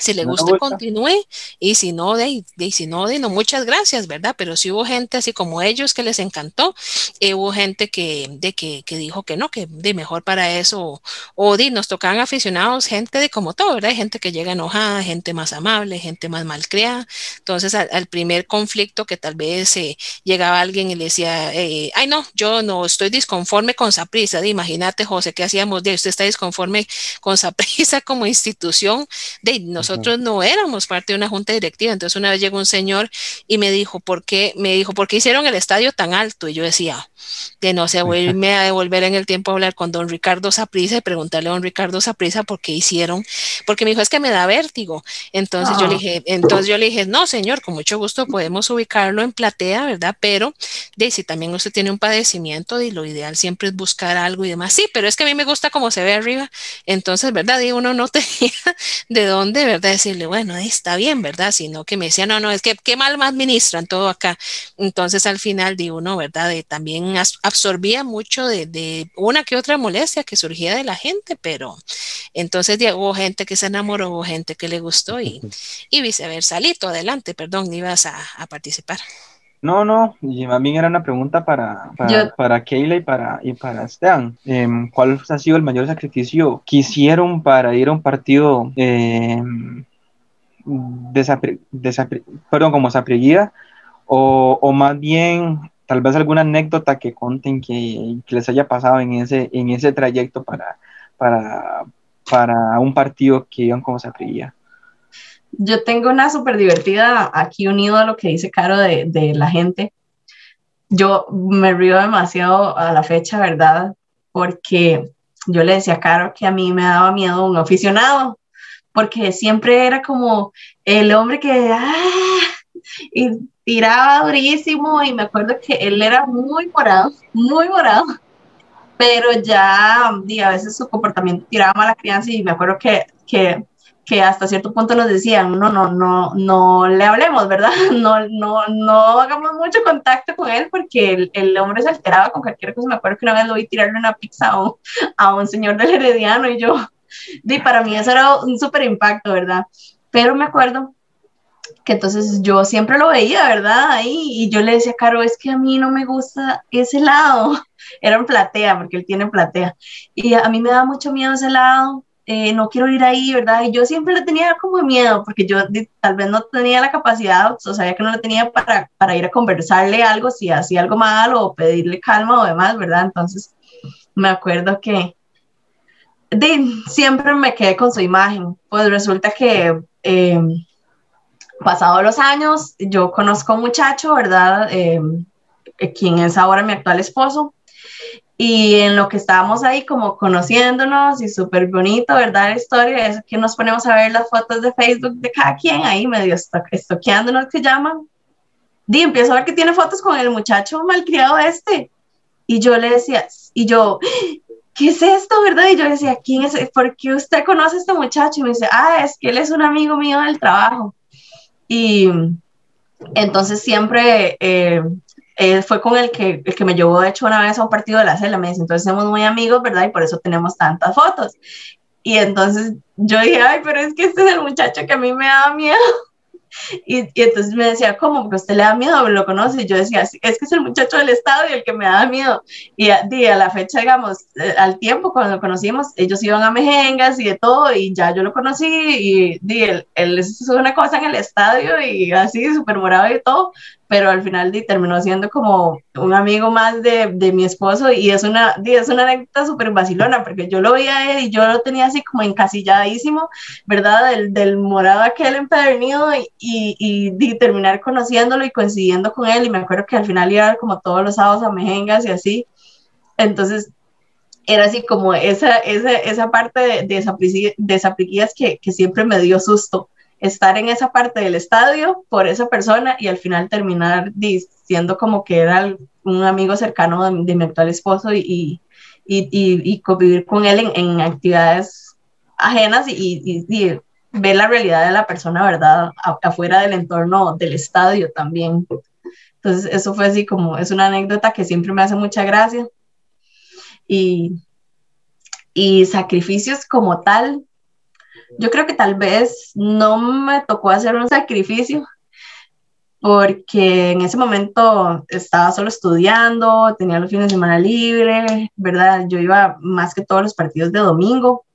Si le gusta, continúe. Y si no, de, de- si no, de no, muchas gracias, ¿verdad? Pero si hubo gente así como ellos que les encantó, eh, hubo gente que, de, que, que dijo que no, que de mejor para eso, o de, nos tocaban aficionados, gente de como todo, ¿verdad? Gente que llega enojada, gente más amable, gente más malcriada. Entonces, al, al primer conflicto que tal vez eh, llegaba alguien y le decía, eh, ay, no, yo no estoy disconforme con Saprisa. Imagínate, José, ¿qué hacíamos? De usted está disconforme con Saprisa como institución. De nosotros no éramos parte de una junta directiva. Entonces, una vez llegó un señor y me dijo, ¿por qué? Me dijo, ¿por qué hicieron el estadio tan alto? Y yo decía, de no sé, irme a devolver en el tiempo a hablar con don Ricardo Saprisa y preguntarle a don Ricardo Saprisa por qué hicieron, porque me dijo, es que me da vértigo. Entonces yo le Ah. dije, entonces yo le dije, no, señor, con mucho gusto podemos ubicarlo en platea, ¿verdad? Pero de si también usted tiene un padecimiento, y lo ideal siempre es buscar algo y demás. Sí, pero es que a mí me gusta como se ve arriba. Entonces, ¿verdad? Y uno no tenía de dónde, ¿verdad? Decirle, bueno, ahí está bien, ¿verdad? Sino que me decía, no, no, es que qué mal me administran todo acá. Entonces, al final, di uno, ¿verdad? De, también as- absorbía mucho de, de una que otra molestia que surgía de la gente, pero entonces hubo gente que se enamoró, hubo gente que le gustó y, y viceversa. Lito, adelante, perdón, ibas a, a participar. No, no, y más bien era una pregunta para, para, Yo- para Keila y para, y para Esteban. Em, ¿cuál ha sido el mayor sacrificio que hicieron para ir a un partido desapre- desapre- perdón, como Sapriguía? O, o más bien, tal vez alguna anécdota que conten que, que les haya pasado en ese, en ese trayecto para, para, para un partido que iban como Sapriguía. Yo tengo una súper divertida aquí unido a lo que dice Caro de, de la gente. Yo me río demasiado a la fecha, ¿verdad? Porque yo le decía a Caro que a mí me daba miedo un aficionado, porque siempre era como el hombre que ¡ah! y tiraba durísimo y me acuerdo que él era muy morado, muy morado, pero ya y a veces su comportamiento tiraba mala crianza y me acuerdo que, que que hasta cierto punto nos decían, no, no, no, no le hablemos, ¿verdad? No, no, no hagamos mucho contacto con él porque el, el hombre se alteraba con cualquier cosa. Me acuerdo que una vez lo vi tirarle una pizza a un, a un señor del Herediano y yo, y para mí eso era un súper impacto, ¿verdad? Pero me acuerdo que entonces yo siempre lo veía, ¿verdad? Ahí, y yo le decía, Caro, es que a mí no me gusta ese lado. Era en platea, porque él tiene platea. Y a mí me da mucho miedo ese lado eh, no quiero ir ahí, ¿verdad? Y yo siempre le tenía como miedo, porque yo tal vez no tenía la capacidad, o sabía que no la tenía para, para ir a conversarle algo, si hacía algo mal o pedirle calma o demás, ¿verdad? Entonces, me acuerdo que de, siempre me quedé con su imagen. Pues resulta que eh, pasados los años, yo conozco a un muchacho, ¿verdad? Eh, quien es ahora mi actual esposo. Y en lo que estábamos ahí como conociéndonos y súper bonito, ¿verdad? La historia es que nos ponemos a ver las fotos de Facebook de cada quien ahí medio estoqueándonos que llaman. Y empiezo a ver que tiene fotos con el muchacho malcriado este. Y yo le decía, y yo, ¿qué es esto, verdad? Y yo le decía, ¿quién es? ¿Por qué usted conoce a este muchacho? Y me dice, ah, es que él es un amigo mío del trabajo. Y entonces siempre eh, eh, fue con el que, el que me llevó, de hecho, una vez a un partido de la celda. Me dice, entonces somos muy amigos, ¿verdad? Y por eso tenemos tantas fotos. Y entonces yo dije, ay, pero es que este es el muchacho que a mí me da miedo. Y, y, entonces me decía, ¿cómo? ¿Que usted le da miedo? ¿Lo conoce? Y yo decía, es que es el muchacho del Estado y el que me da miedo. Y a, a la fecha, digamos, eh, al tiempo, cuando lo conocimos, ellos iban a Mejengas y de todo, y ya yo lo conocí, y di, él, él hizo una cosa en el estadio y así, súper morado y todo, pero al final di, terminó siendo como un amigo más de, de mi esposo y es una, di, es una anécdota súper vacilona porque yo lo veía él y yo lo tenía así como encasilladísimo, ¿verdad? Del, del morado aquel empedernido y, y, di, terminar conociéndolo y coincidiendo con él y me acuerdo que al final iba como todos los sábados a Mejengas y así, entonces era así como esa, esa, esa parte de, de, desapliquillas que, que siempre me dio susto estar en esa parte del estadio por esa persona y al final terminar diciendo como que era un amigo cercano de, mi actual esposo y, y, y, convivir con él en, actividades ajenas y, ver la realidad de la persona, ¿verdad? afuera del entorno del estadio también. Entonces, eso fue así como, es una anécdota que siempre me hace mucha gracia. Y, y sacrificios como tal, yo creo que tal vez no me tocó hacer un sacrificio porque en ese momento estaba solo estudiando, tenía los fines de semana libre, ¿verdad? Yo iba más que todos los partidos de domingo,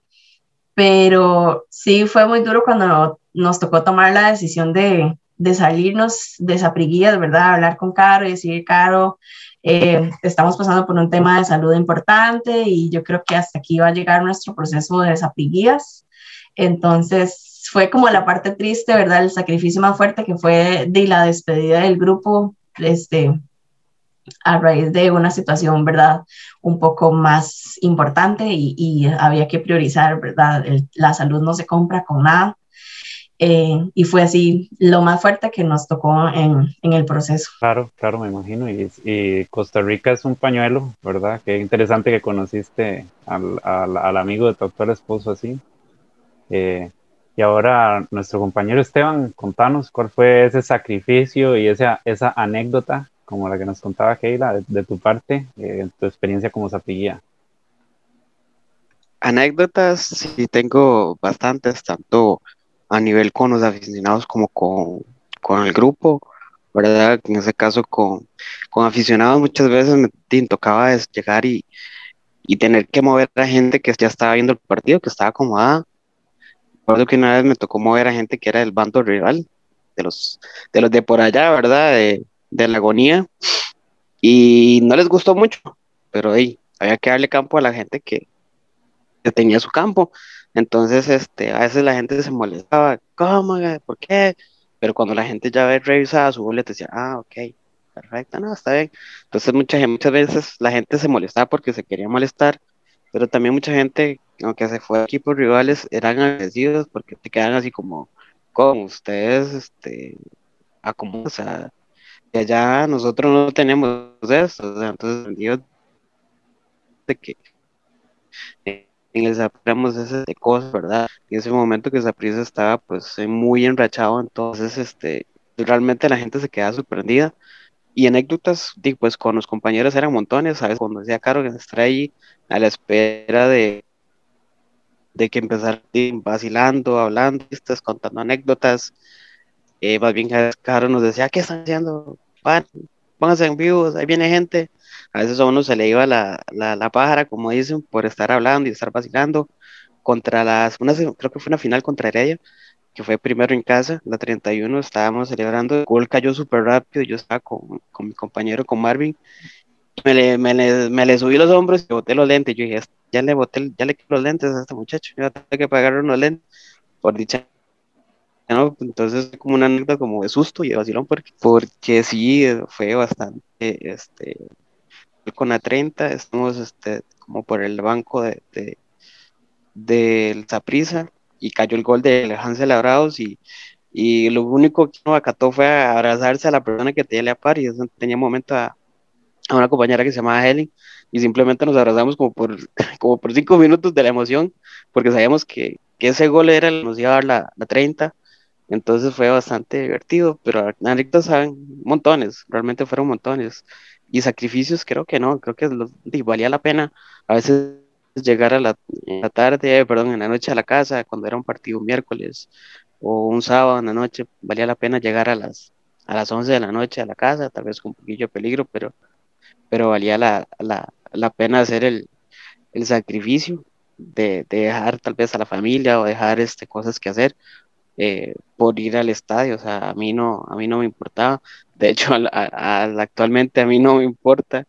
pero sí fue muy duro cuando nos tocó tomar la decisión de, de salirnos de Sapriguillas, ¿verdad? Hablar con Caro y decir, Caro, eh, estamos pasando por un tema de salud importante y yo creo que hasta aquí va a llegar nuestro proceso de Sapriguillas entonces fue como la parte triste, ¿verdad? El sacrificio más fuerte que fue de la despedida del grupo, este, a raíz de una situación, ¿verdad? Un poco más importante y, había que priorizar, ¿verdad? la salud no se compra con nada. Eh, y fue así lo más fuerte que nos tocó en, en el proceso. Claro, claro, me imagino. Y, Costa Rica es un pañuelo, ¿verdad? Qué interesante que conociste al, al amigo de tu actual esposo así. Eh, y ahora nuestro compañero Esteban, contanos cuál fue ese sacrificio y esa, anécdota, como la que nos contaba Keila, de, tu parte, eh, tu experiencia como zapillía. Anécdotas, sí tengo bastantes, tanto a nivel con los aficionados como con, el grupo, ¿verdad? En ese caso con, con aficionados muchas veces me tocaba llegar y, y tener que mover a gente que ya estaba viendo el partido, que estaba acomodada recuerdo que una vez me tocó mover a gente que era del bando rival, de los de, los de por allá, ¿verdad? De, de la agonía. Y no les gustó mucho, pero ahí había que darle campo a la gente que, que, tenía su campo. Entonces, este, a veces la gente se molestaba, ¿cómo? ¿Por qué? Pero cuando la gente ya ve revisada su boleta, decía, ah, ok, perfecto, no, está bien. Entonces, muchas, muchas veces la gente se molestaba porque se quería molestar, pero también mucha gente aunque se fue equipos rivales, eran agradecidos porque te quedan así como, con ustedes, este, a como, o sea, de allá nosotros no tenemos eso, o sea, entonces, Dios, de que en el aprendemos ese de cosas, ¿verdad? En ese momento que prisa estaba pues muy enrachado, entonces, este, realmente la gente se queda sorprendida. Y anécdotas, pues con los compañeros eran montones, ¿sabes? Cuando decía Caro que se ahí a la espera de, de que empezar vacilando, hablando, estás contando anécdotas. Eh, más bien, Caro nos decía, ¿qué están haciendo? Van, pónganse en vivos, ahí viene gente. A veces a uno se le iba la, la, pájara, como dicen, por estar hablando y estar vacilando. Contra las, una, creo que fue una final contra Heredia, que fue primero en casa, la 31, estábamos celebrando. El gol cayó súper rápido, yo estaba con, con mi compañero, con Marvin, me le, me, le, me le, subí los hombros y boté los lentes. Yo dije, ya le boté, ya le quité los lentes a este muchacho, yo tengo que pagar unos lentes, por dicha. ¿no? Entonces, como una anécdota como de susto y de vacilón, porque, porque sí, fue bastante, este, con la 30, estamos, este, como por el banco de, de del Zaprisa y cayó el gol de Hansel Labrados y, y lo único que no acató fue abrazarse a la persona que tenía a par y eso tenía momento a, a una compañera que se llamaba Helen y simplemente nos abrazamos como por, como por cinco minutos de la emoción porque sabíamos que, que ese gol era el nos iba a dar la, la 30 entonces fue bastante divertido pero anécdotas saben montones realmente fueron montones. Y sacrificios creo que no creo que valía la pena a veces llegar a la, la tarde, perdón, en la noche a la casa, cuando era un partido un miércoles o un sábado en la noche, valía la pena llegar a las, a las 11 de la noche a la casa, tal vez con un poquillo de peligro, pero, pero valía la, la, la pena hacer el, el sacrificio de, de, dejar tal vez a la familia o dejar este, cosas que hacer eh, por ir al estadio, o sea, a mí no, a mí no me importaba, de hecho, actualmente a mí no me importa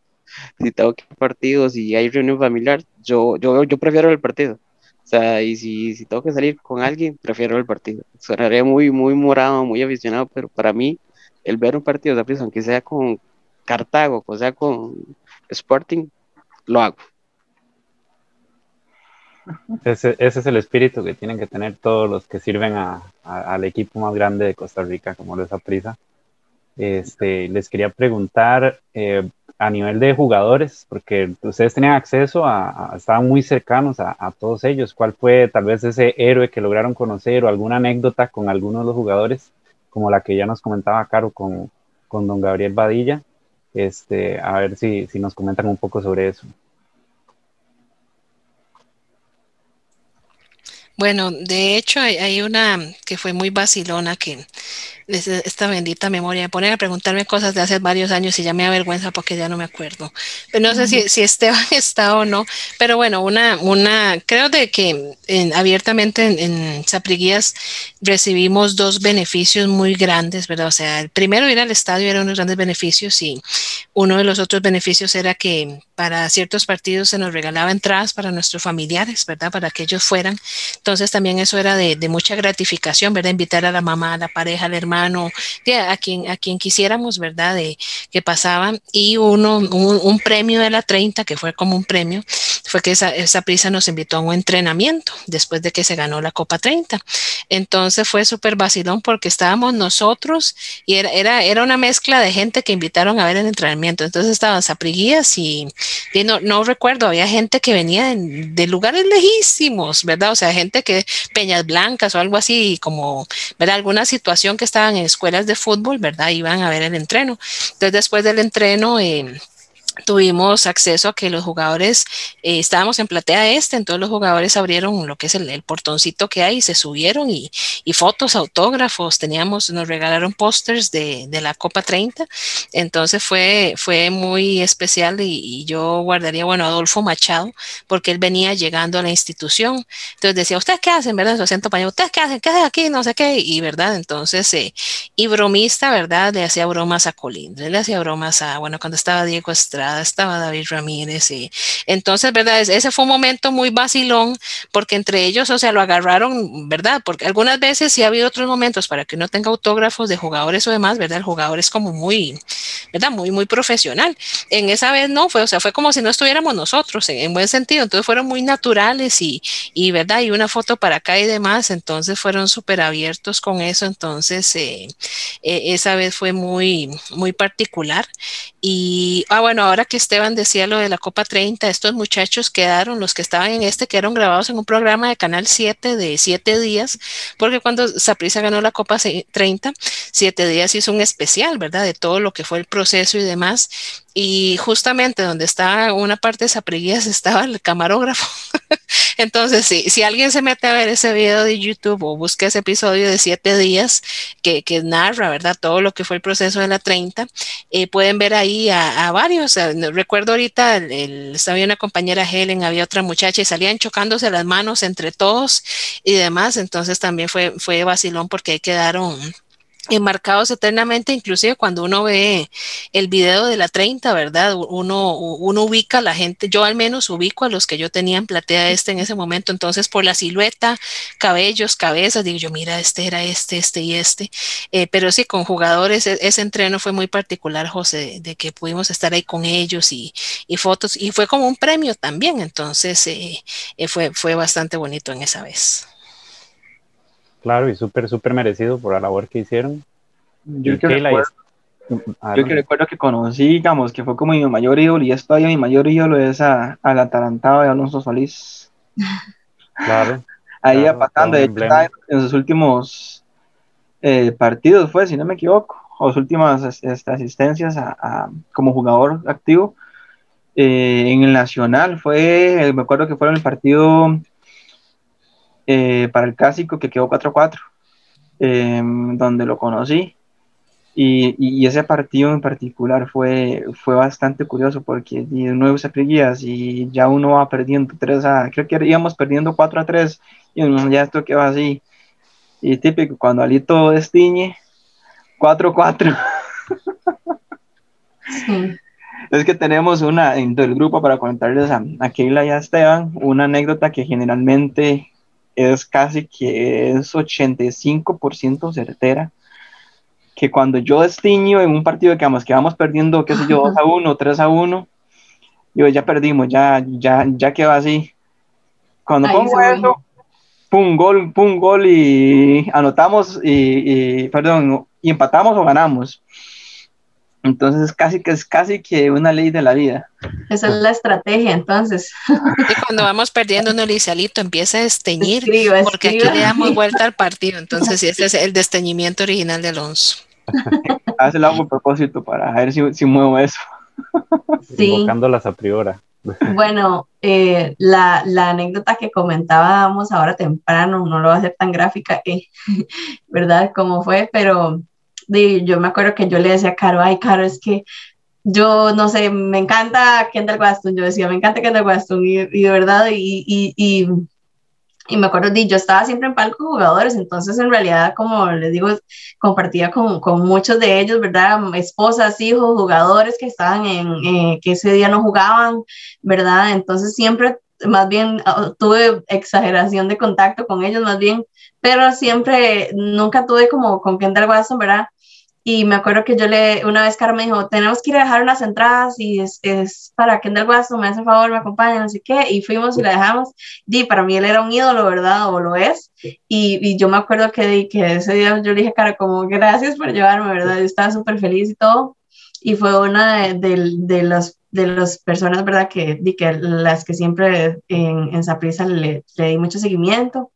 si tengo que ir partidos y hay reunión familiar, yo, yo, yo prefiero el partido, o sea, y si, si tengo que salir con alguien, prefiero el partido, sonaré muy, muy morado, muy aficionado, pero para mí, el ver un partido de prisa, aunque sea con Cartago, o sea con Sporting, lo hago. Ese, es el espíritu que tienen que tener todos los que sirven a, al equipo más grande de Costa Rica, como esa prisa. Este, les quería preguntar eh, a nivel de jugadores, porque ustedes tenían acceso a, estaban muy cercanos a, todos ellos. ¿Cuál fue tal vez ese héroe que lograron conocer o alguna anécdota con algunos de los jugadores, como la que ya nos comentaba Caro con, con don Gabriel Badilla? Este, a ver si, si nos comentan un poco sobre eso. Bueno, de hecho hay, hay, una que fue muy vacilona que esta bendita memoria, me ponen a preguntarme cosas de hace varios años y ya me avergüenza porque ya no me acuerdo. Pero no sé si, si Esteban está o no, pero bueno, una, una, creo de que en, abiertamente en, en Sapriguías recibimos dos beneficios muy grandes, ¿verdad? O sea, el primero ir al estadio era unos grandes beneficios y uno de los otros beneficios era que para ciertos partidos se nos regalaba entradas para nuestros familiares, ¿verdad? Para que ellos fueran. Entonces también eso era de, de mucha gratificación, ¿verdad? Invitar a la mamá, a la pareja, al hermano hermano, a quien, a quien quisiéramos, ¿verdad? De, que pasaban. Y uno, un, un, premio de la 30, que fue como un premio, fue que esa, esa prisa nos invitó a un entrenamiento después de que se ganó la Copa 30. Entonces fue súper vacilón porque estábamos nosotros y era, era, era una mezcla de gente que invitaron a ver el entrenamiento. Entonces estaban Sapriguías y, y no, no, recuerdo, había gente que venía de, de, lugares lejísimos, ¿verdad? O sea, gente que Peñas Blancas o algo así, como, ¿verdad? Alguna situación que en escuelas de fútbol, ¿verdad? Iban a ver el entreno. Entonces después del entreno... Eh, tuvimos acceso a que los jugadores, eh, estábamos en platea este, entonces los jugadores abrieron lo que es el, el portoncito que hay se subieron y, fotos, autógrafos, teníamos, nos regalaron pósters de, de, la Copa 30, entonces fue, fue muy especial y, y, yo guardaría, bueno, Adolfo Machado, porque él venía llegando a la institución, entonces decía, ¿ustedes qué hacen, verdad? Su acento ¿ustedes qué hacen? ¿Qué hacen aquí? No sé qué, y verdad, entonces, eh, y bromista, ¿verdad? Le hacía bromas a Colindre, le hacía bromas a, bueno, cuando estaba Diego Estrada, estaba David Ramírez y entonces, ¿verdad? Ese fue un momento muy vacilón porque entre ellos, o sea, lo agarraron, ¿verdad? Porque algunas veces sí ha habido otros momentos para que uno tenga autógrafos de jugadores o demás, ¿verdad? El jugador es como muy, ¿verdad? Muy, muy profesional. En esa vez no fue, o sea, fue como si no estuviéramos nosotros, en, en buen sentido. Entonces fueron muy naturales y, y, ¿verdad? Y una foto para acá y demás, entonces fueron súper abiertos con eso. Entonces, eh, eh, esa vez fue muy, muy particular. Y, ah, bueno, ahora que Esteban decía lo de la Copa 30, estos muchachos quedaron, los que estaban en este, quedaron grabados en un programa de Canal 7 de 7 días, porque cuando Saprisa ganó la Copa 30, 7 días hizo un especial, ¿verdad? De todo lo que fue el proceso y demás. Y justamente donde estaba una parte de Sapriguías estaba el camarógrafo. Entonces, si, si alguien se mete a ver ese video de YouTube o busca ese episodio de 7 días que, que, narra, ¿verdad? Todo lo que fue el proceso de la 30, eh, pueden ver ahí a, varios. recuerdo ahorita, el, había una compañera Helen, había otra muchacha y salían chocándose las manos entre todos y demás. Entonces también fue, fue vacilón porque ahí quedaron enmarcados eternamente, inclusive cuando uno ve el video de la 30, ¿verdad? Uno, uno ubica a la gente, yo al menos ubico a los que yo tenía en platea este en ese momento, entonces por la silueta, cabellos, cabezas, digo yo, mira, este era este, este y este, eh, pero sí, con jugadores, ese, ese entreno fue muy particular, José, de, que pudimos estar ahí con ellos y, y fotos, y fue como un premio también, entonces eh, eh, fue, fue bastante bonito en esa vez. Claro, y súper, súper merecido por la labor que hicieron. Yo que, recuerdo, yo que recuerdo que conocí, digamos, que fue como mi mayor ídolo, y esto mi mayor ídolo es a, al atarantado de Alonso Solís. Claro. Ahí claro, apatando, de hecho, en sus últimos eh, partidos fue, si no me equivoco, o sus últimas este, asistencias a, a, como jugador activo. Eh, en el Nacional fue, me acuerdo que fue en el partido eh, para el clásico que quedó 4-4, em, donde lo conocí. Y, ese partido en particular fue, fue bastante curioso porque de nuevo se guías y ya uno va perdiendo 3 a, creo que íbamos perdiendo 4 a 3 y ya esto quedó así. Y típico, cuando Alito destiñe, 4-4. Es que tenemos una, dentro del grupo para contarles a, a Keila y a Esteban, una anécdota que generalmente es casi que es 85% certera, que cuando yo destiño en un partido que vamos, que vamos perdiendo, qué sé yo, 2 a 1, 3 a 1, yo ya perdimos, ya, ya, ya quedó así. Cuando pongo eso, pum, gol, pum, gol y anotamos y, y, perdón, y empatamos o ganamos. Entonces es casi que es casi que una ley de la vida. Esa es la estrategia, entonces. Y cuando vamos perdiendo un Alito empieza a desteñir, porque aquí le damos vuelta al partido. Entonces, ese es el desteñimiento original de Alonso. Hace el hago a propósito para ver si, si muevo eso. Sí. Invocándolas a priori. Bueno, eh, la, la, anécdota que comentábamos ahora temprano, no lo va a hacer tan gráfica, eh, ¿verdad? Como fue, pero yo me acuerdo que yo le decía a Caro, ay, Caro, es que yo no sé, me encanta Kendall Waston, yo decía, me encanta Kendall Waston, y, y de verdad, y, y, y, y me acuerdo, yo estaba siempre en palco jugadores, entonces en realidad, como les digo, compartía con, con muchos de ellos, ¿verdad? Esposas, hijos, jugadores que estaban en, eh, que ese día no jugaban, ¿verdad? Entonces siempre, más bien, tuve exageración de contacto con ellos, más bien, pero siempre, nunca tuve como con Kendall Waston, ¿verdad? Y me acuerdo que yo le, una vez Caro me dijo, tenemos que ir a dejar unas entradas y es, es para Kendall Waston, me hace favor, me acompaña, no sé qué, y fuimos y la dejamos. Y para mí él era un ídolo, ¿verdad? O lo es. Y, y yo me acuerdo que, que ese día yo le dije, Caro, como gracias por llevarme, ¿verdad? Yo estaba súper feliz y todo. Y fue una de, de, de los de las personas, ¿verdad? Que, que las que siempre en, en Saprisa le, le di mucho seguimiento.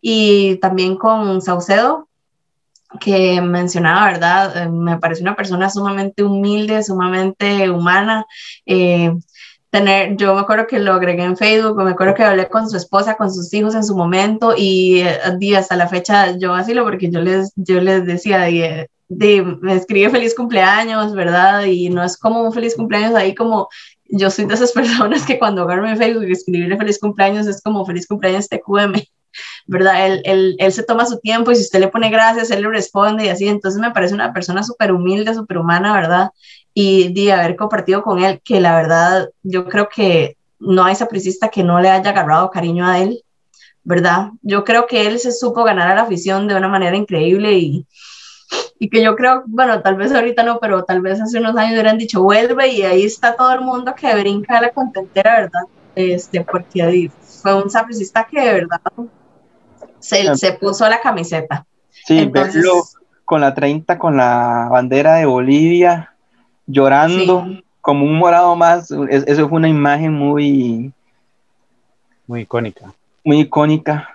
Y también con Saucedo, que mencionaba, ¿verdad? Eh, me parece una persona sumamente humilde, sumamente humana. Eh, tener, yo me acuerdo que lo agregué en Facebook, me acuerdo que hablé con su esposa, con sus hijos en su momento y eh, hasta la fecha yo lo porque yo les, yo les decía, de, me escribe feliz cumpleaños, ¿verdad? Y no es como un feliz cumpleaños ahí como yo soy de esas personas que cuando agarro en Facebook y escribirle feliz cumpleaños es como feliz cumpleaños TQM. ¿Verdad? Él, él, él, se toma su tiempo y si usted le pone gracias, él le responde y así. Entonces me parece una persona súper humilde, súper humana, ¿verdad? Y de haber compartido con él, que la verdad yo creo que no hay sapricista que no le haya agarrado cariño a él, ¿verdad? Yo creo que él se supo ganar a la afición de una manera increíble y, y que yo creo, bueno, tal vez ahorita no, pero tal vez hace unos años hubieran dicho vuelve y ahí está todo el mundo que brinca a la contentera, ¿verdad? Este, porque fue un sapricista que de verdad se, se puso la camiseta. Sí, verlo con la 30, con la bandera de Bolivia, llorando como un morado más, eso fue una imagen muy... Muy icónica. Muy icónica,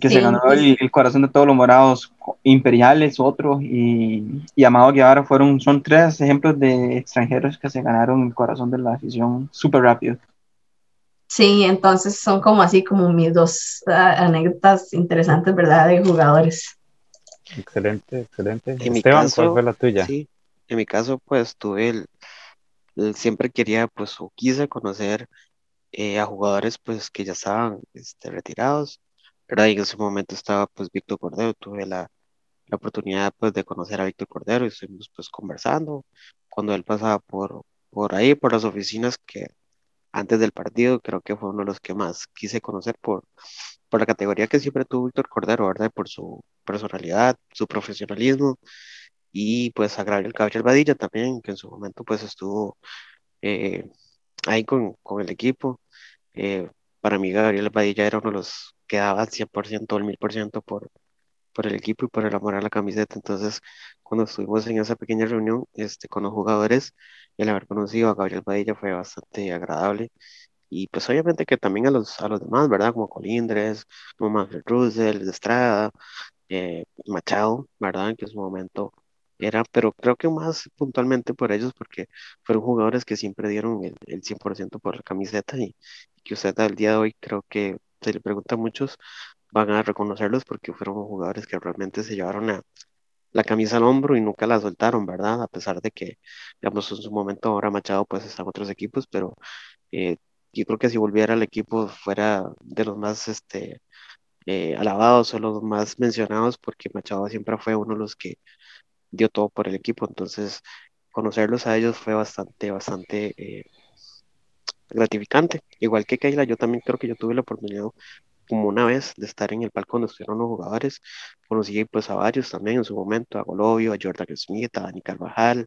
que se ganó el, corazón de todos los morados imperiales, otros, y, y Amado Guevara fueron, son tres ejemplos de extranjeros que se ganaron el corazón de la afición súper rápido. Sí, entonces son como así como mis dos ah, anécdotas interesantes, ¿verdad? De jugadores. Excelente, excelente. En mi caso, ¿cuál fue la tuya? Sí, en mi caso, pues tuve el, siempre quería, pues, o quise conocer eh, a jugadores, pues, que ya estaban este, retirados, ¿verdad? Y en ese momento estaba, pues, Víctor Cordero, tuve la, la oportunidad, pues, de conocer a Víctor Cordero y estuvimos, pues, conversando cuando él pasaba por, por ahí, por las oficinas que antes del partido, creo que fue uno de los que más quise conocer por, por la categoría que siempre tuvo Víctor Cordero, ¿verdad? Por su personalidad, su profesionalismo y pues a Gabriel Caballero Badilla también, que en su momento pues estuvo eh, ahí con, con, el equipo. Eh, para mí Gabriel Badilla era uno de los que daba al 100% o el 1000% por, por el equipo y por el amor a la camiseta. Entonces, cuando estuvimos en esa pequeña reunión este, con los jugadores, el haber conocido a Gabriel Padilla fue bastante agradable. Y pues obviamente que también a los, a los demás, ¿verdad? Como Colindres, como Manfred Russell, Estrada, eh, Machado, ¿verdad? Que en su momento era, pero creo que más puntualmente por ellos, porque fueron jugadores que siempre dieron el, el 100% por la camiseta y, que usted al día de hoy creo que se le pregunta a muchos, van a reconocerlos porque fueron jugadores que realmente se llevaron a, la camisa al hombro y nunca la soltaron, ¿verdad? A pesar de que, digamos, en su momento ahora Machado pues está en otros equipos, pero eh, yo creo que si volviera al equipo fuera de los más este, eh, alabados o los más mencionados, porque Machado siempre fue uno de los que dio todo por el equipo, entonces conocerlos a ellos fue bastante, bastante eh, gratificante. Igual que Keila, yo también creo que yo tuve la oportunidad como una vez de estar en el palco donde estuvieron los jugadores. Conocí pues a varios también en su momento, a Golovio, a Jordan Smith, a Dani Carvajal.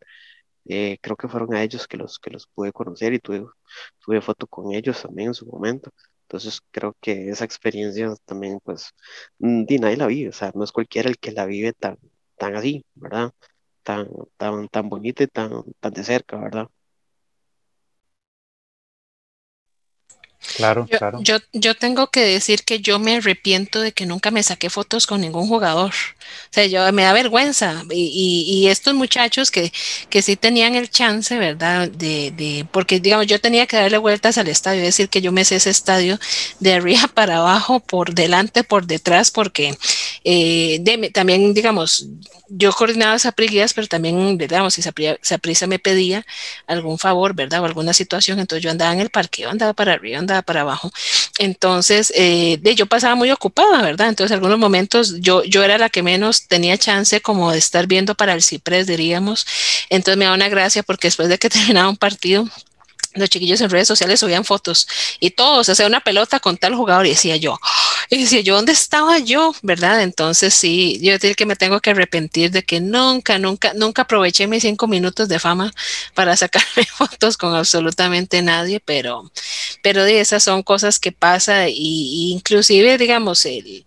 Eh, creo que fueron a ellos que los, que los pude conocer y tuve, tuve foto con ellos también en su momento. Entonces creo que esa experiencia también pues ni nadie la vive, o sea, no es cualquiera el que la vive tan, tan así, ¿verdad? Tan, tan, tan bonita y tan, tan de cerca, ¿verdad? Claro, yo, claro. Yo, yo tengo que decir que yo me arrepiento de que nunca me saqué fotos con ningún jugador. O sea, yo me da vergüenza. Y, y, y estos muchachos que, que sí tenían el chance, ¿verdad? De, de, porque, digamos, yo tenía que darle vueltas al estadio, es decir, que yo me sé ese estadio de arriba para abajo, por delante, por detrás, porque eh, de, también, digamos, yo coordinaba Sapriguías, pero también, digamos, si Saprisa me pedía algún favor, ¿verdad? O alguna situación, entonces yo andaba en el parqueo, andaba para arriba, andaba para abajo. Entonces, eh, de, yo pasaba muy ocupada, ¿verdad? Entonces, en algunos momentos yo, yo era la que menos tenía chance como de estar viendo para el ciprés, diríamos. Entonces me da una gracia porque después de que terminaba un partido, los chiquillos en redes sociales subían fotos y todos, o sea, una pelota con tal jugador y decía yo, y decía yo, ¿dónde estaba yo? ¿Verdad? Entonces sí, yo decir que me tengo que arrepentir de que nunca, nunca, nunca aproveché mis cinco minutos de fama para sacarme fotos con absolutamente nadie, pero, pero de esas son cosas que pasa y, y inclusive, digamos, el,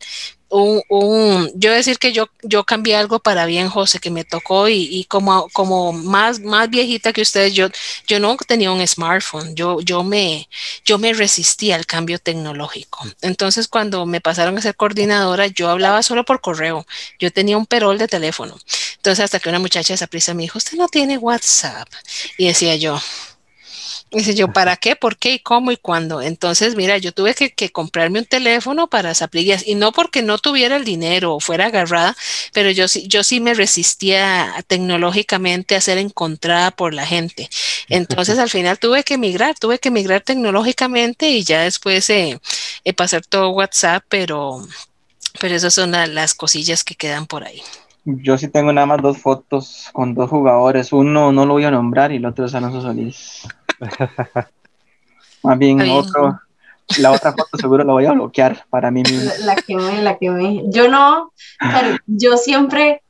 yo decir que yo, yo cambié algo para bien, José, que me tocó y, y, como, como más, más viejita que ustedes, yo, yo no tenía un smartphone, yo, yo, me, yo me resistía al cambio tecnológico. Entonces, cuando me pasaron a ser coordinadora, yo hablaba solo por correo, yo tenía un perol de teléfono. Entonces, hasta que una muchacha de esa prisa me dijo, usted no tiene WhatsApp. Y decía yo, Dice yo, ¿para qué? ¿Por qué? ¿Y cómo? ¿Y cuándo? Entonces, mira, yo tuve que, comprarme un teléfono para Sapriguías y no porque no tuviera el dinero o fuera agarrada, pero yo, yo sí me resistía tecnológicamente a ser encontrada por la gente. Entonces, al final tuve que migrar, tuve que migrar tecnológicamente y ya después eh, eh, pasar todo WhatsApp, pero, pero esas son la, las cosillas que quedan por ahí. Yo sí tengo nada más dos fotos con dos jugadores. Uno no lo voy a nombrar y el otro es Alonso Solís. Más bien, bien, otro, la otra foto seguro la voy a bloquear para mí mismo. La, la quemé, la quemé. Yo no, pero yo siempre,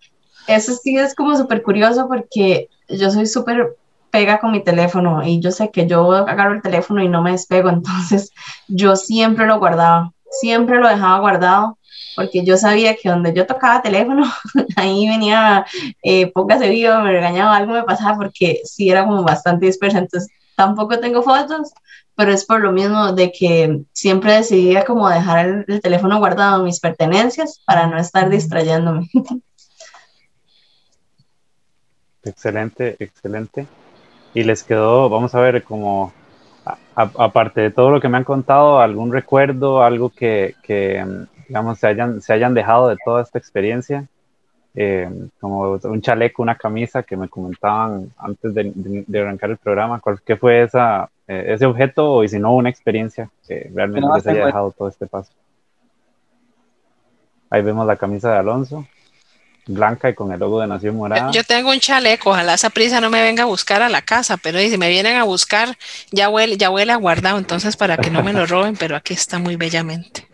eso sí es como súper curioso porque yo soy súper pega con mi teléfono y yo sé que yo agarro el teléfono y no me despego, entonces yo siempre lo guardaba, siempre lo dejaba guardado porque yo sabía que donde yo tocaba teléfono, ahí venía, eh, póngase vivo, me regañaba, algo me pasaba porque sí era como bastante dispersa, entonces tampoco tengo fotos, pero es por lo mismo de que siempre decidía como dejar el, el teléfono guardado en mis pertenencias para no estar distrayéndome. Excelente, excelente. Y les quedó, vamos a ver, como aparte de todo lo que me han contado, algún recuerdo, algo que, que digamos, se hayan, se hayan dejado de toda esta experiencia, eh, como un chaleco, una camisa que me comentaban antes de, de, de arrancar el programa, ¿cuál, ¿qué fue esa, eh, ese objeto y si no una experiencia que realmente no, les haya dejado todo este paso? Ahí vemos la camisa de Alonso, blanca y con el logo de Nación Morada. Yo, yo, tengo un chaleco, ojalá esa prisa no me venga a buscar a la casa, pero si me vienen a buscar, ya huele, ya huele a guardado, entonces para que no me lo roben, pero aquí está muy bellamente.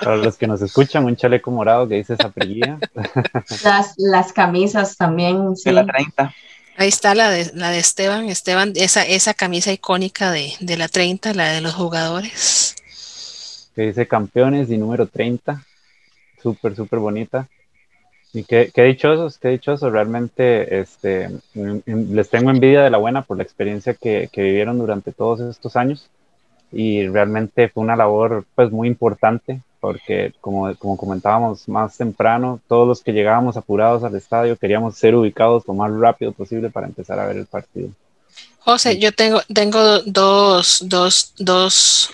Para los que nos escuchan, un chaleco morado que dice Sapriguía. Las, las camisas también. Sí. De la 30. Ahí está la de, la de Esteban. Esteban, esa, esa camisa icónica de, de la 30, la de los jugadores. Que dice campeones y número 30. Súper, súper bonita. Y qué, qué, dichosos, qué dichosos. Realmente este, les tengo envidia de la buena por la experiencia que, que vivieron durante todos estos años y realmente fue una labor pues muy importante porque como, como comentábamos más temprano, todos los que llegábamos apurados al estadio queríamos ser ubicados lo más rápido posible para empezar a ver el partido. José, yo tengo, tengo dos, dos, dos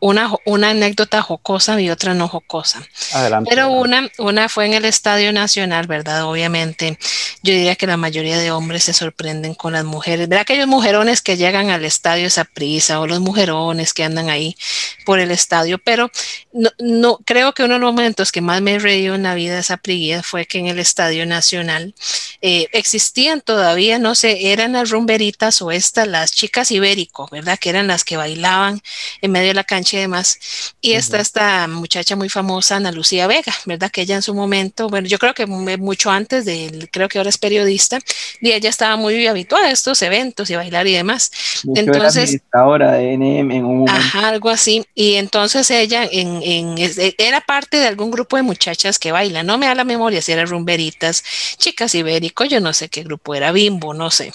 una, una anécdota jocosa y otra no jocosa. Adelante. Pero una, una fue en el Estadio Nacional, ¿verdad? Obviamente, yo diría que la mayoría de hombres se sorprenden con las mujeres. ¿Verdad? Aquellos mujerones que llegan al estadio esa prisa o los mujerones que andan ahí por el estadio, pero no, no creo que uno de los momentos que más me he reído en la vida de esa priguía fue que en el Estadio Nacional eh, existían todavía, no sé, eran las rumberitas o estas, las chicas ibérico, ¿verdad? Que eran las que bailaban en medio de la cancha y demás. Y está esta muchacha muy famosa, Ana Lucía Vega, ¿verdad? Que ella en su momento, bueno, yo creo que mucho antes de, creo que ahora es periodista, y ella estaba muy habituada a estos eventos y bailar y demás. entonces, ahora de NM en un Ajá, algo así. Y entonces ella en, en, era parte de algún grupo de muchachas que bailan, no me da la memoria si eran rumberitas, chicas ibérico, yo no sé qué grupo era, bimbo, no sé.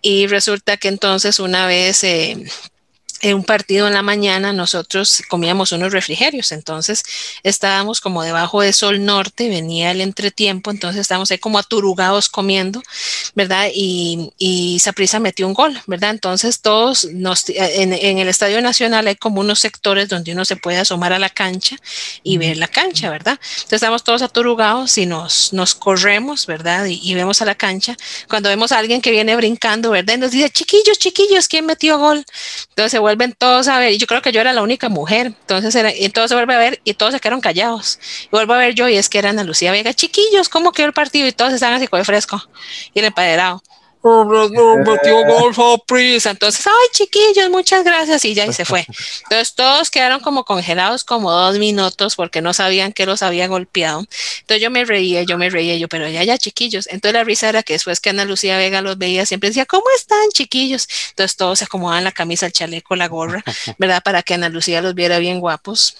Y resulta que entonces una vez... Eh, en un partido en la mañana nosotros comíamos unos refrigerios, entonces estábamos como debajo de sol norte, venía el entretiempo, entonces estábamos ahí como aturugados comiendo, ¿verdad? Y, y Saprisa metió un gol, ¿verdad? Entonces todos nos, en, en, el Estadio Nacional hay como unos sectores donde uno se puede asomar a la cancha y ver la cancha, ¿verdad? Entonces estamos todos aturugados y nos, nos corremos, ¿verdad? Y, y vemos a la cancha. Cuando vemos a alguien que viene brincando, ¿verdad? Y nos dice, chiquillos, chiquillos, ¿quién metió gol? Entonces vuelven todos a ver, y yo creo que yo era la única mujer, entonces era, y todos se vuelve a ver y todos se quedaron callados. Y vuelvo a ver yo y es que era Ana Lucía Vega, chiquillos, ¿cómo quedó el partido? Y todos estaban así con el fresco y el empaderado. metió gol. Entonces, ay, chiquillos, muchas gracias. Y ya y se fue. Entonces, todos quedaron como congelados como dos minutos porque no sabían que los había golpeado. Entonces, yo me reía, yo me reía, yo, pero ya, ya, chiquillos. Entonces, la risa era que después que Ana Lucía Vega los veía, siempre decía, ¿cómo están, chiquillos? Entonces, todos se acomodaban la camisa, el chaleco, la gorra, ¿verdad? Para que Ana Lucía los viera bien guapos.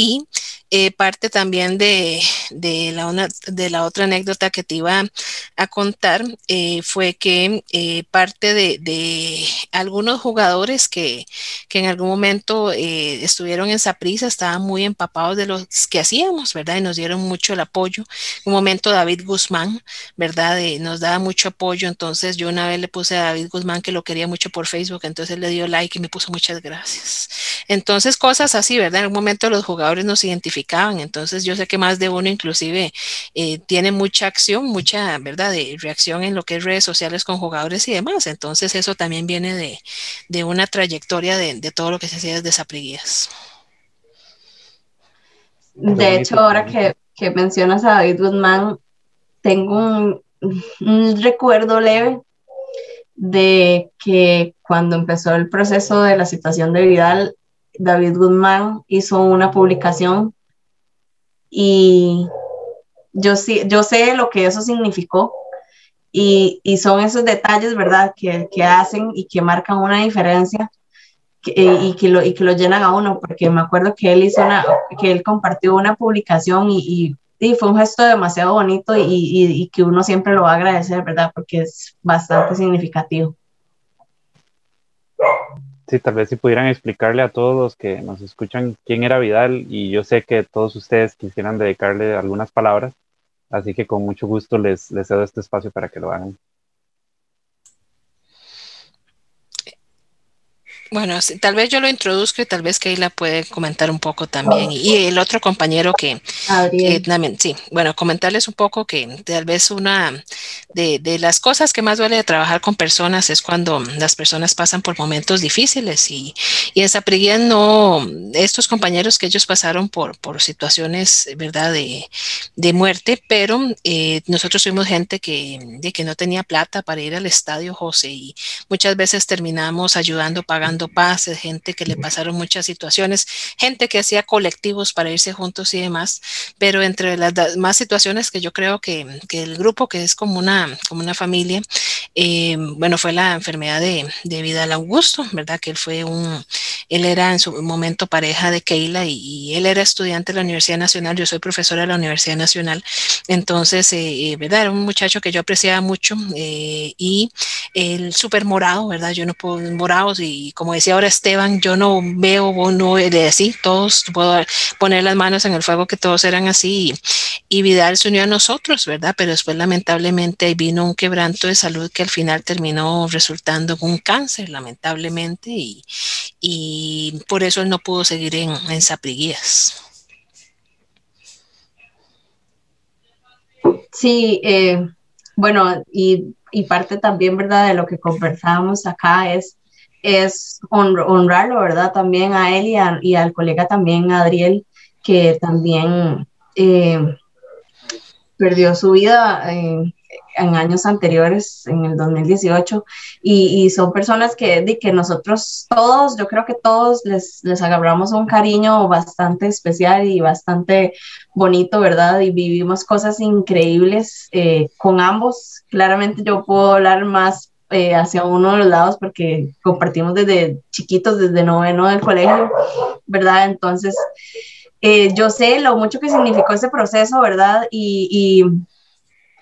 Y eh, parte también de, de, la una, de, la otra anécdota que te iba a contar eh, fue que eh, parte de, de, algunos jugadores que, que, en algún momento estuvieron en Saprisa estaban muy empapados de los que hacíamos, ¿verdad? Y nos dieron mucho el apoyo. En un momento David Guzmán, ¿verdad? nos daba mucho apoyo. Entonces yo una vez le puse a David Guzmán que lo quería mucho por Facebook, entonces él le dio like y me puso muchas gracias. Entonces cosas así, ¿verdad? En un momento los jugadores nos identificaron entonces yo sé que más de uno inclusive eh, tiene mucha acción, mucha, ¿verdad?, de reacción en lo que es redes sociales con jugadores y demás. Entonces eso también viene de, de una trayectoria de, de, todo lo que se hacía desde Sapriguías. De hecho, ahora que, que, mencionas a David Guzmán, tengo un, un recuerdo leve de que cuando empezó el proceso de la situación de Vidal, David Guzmán hizo una publicación y yo, sí, yo sé lo que eso significó y, y son esos detalles, ¿verdad?, que, que, hacen y que marcan una diferencia y, que lo, y que lo llenan a uno, porque me acuerdo que él hizo una, que él compartió una publicación y, y fue un gesto demasiado bonito y, y, que uno siempre lo va a agradecer, ¿verdad? Porque es bastante significativo. Sí, tal vez si pudieran explicarle a todos los que nos escuchan quién era Vidal y yo sé que todos ustedes quisieran dedicarle algunas palabras, así que con mucho gusto les, les cedo este espacio para que lo hagan. Bueno, tal vez yo lo introduzco y tal vez Keila puede comentar un poco también. Y el otro compañero que, que también, sí, bueno, comentarles un poco que tal vez una de, de, las cosas que más duele de trabajar con personas es cuando las personas pasan por momentos difíciles y, y en Sapriguía no, estos compañeros que ellos pasaron por, por situaciones, ¿verdad?, de, de muerte, pero eh, nosotros fuimos gente que, de que no tenía plata para ir al estadio, José, y muchas veces terminamos ayudando, pagando pases, gente que le pasaron muchas situaciones, gente que hacía colectivos para irse juntos y demás. pero entre las más situaciones que yo creo que, que el grupo, que es como una, como una familia, eh, bueno, fue la enfermedad de, de Vidal Augusto, ¿verdad? Que él fue un, él era en su momento pareja de Keila y, él era estudiante de la Universidad Nacional, yo soy profesora de la Universidad Nacional, entonces, eh, ¿verdad? Era un muchacho que yo apreciaba mucho eh, y el súper morado, ¿verdad? Yo no puedo, morados y como decía ahora Esteban, yo no veo, no de así, todos puedo poner las manos en el fuego que todos eran así y, y Vidal se unió a nosotros, ¿verdad? Pero después lamentablemente vino un quebranto de salud que al final terminó resultando un cáncer, lamentablemente, y, y por eso él no pudo seguir en, en Sapriguías. Sí, eh, bueno, y, y, parte también, ¿verdad? De lo que conversábamos acá es, es honrarlo, ¿verdad? También a él y, al colega también, Adriel, que también eh, perdió su vida. Eh, en años anteriores, en el 2018, y, y son personas que, de, que nosotros todos, yo creo que todos les, les agarramos un cariño bastante especial y bastante bonito, ¿verdad? Y vivimos cosas increíbles eh, con ambos. Claramente yo puedo hablar más eh, hacia uno de los lados porque compartimos desde chiquitos, desde noveno del colegio, ¿verdad? Entonces, eh, yo sé lo mucho que significó ese proceso, ¿verdad? Y, y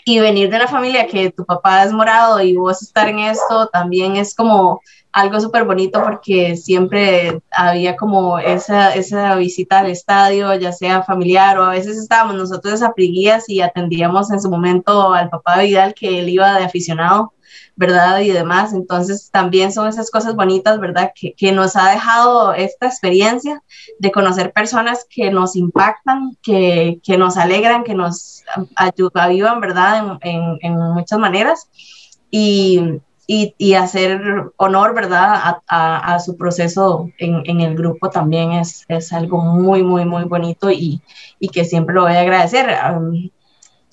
y venir de una familia que tu papá es morado y vos estar en esto también es como algo súper bonito porque siempre había como esa, esa visita al estadio, ya sea familiar o a veces estábamos nosotros a priguías y atendíamos en su momento al papá Vidal que él iba de aficionado ¿verdad? Y demás. Entonces, también son esas cosas bonitas, ¿verdad? Que, que nos ha dejado esta experiencia de conocer personas que nos impactan, que, que nos alegran, que nos ayudan, ¿verdad? En, en, muchas maneras. Y, y, y, hacer honor, ¿verdad? A, a, a su proceso en, en, el grupo también es, es, algo muy, muy, muy bonito y, y que siempre lo voy a agradecer. Um,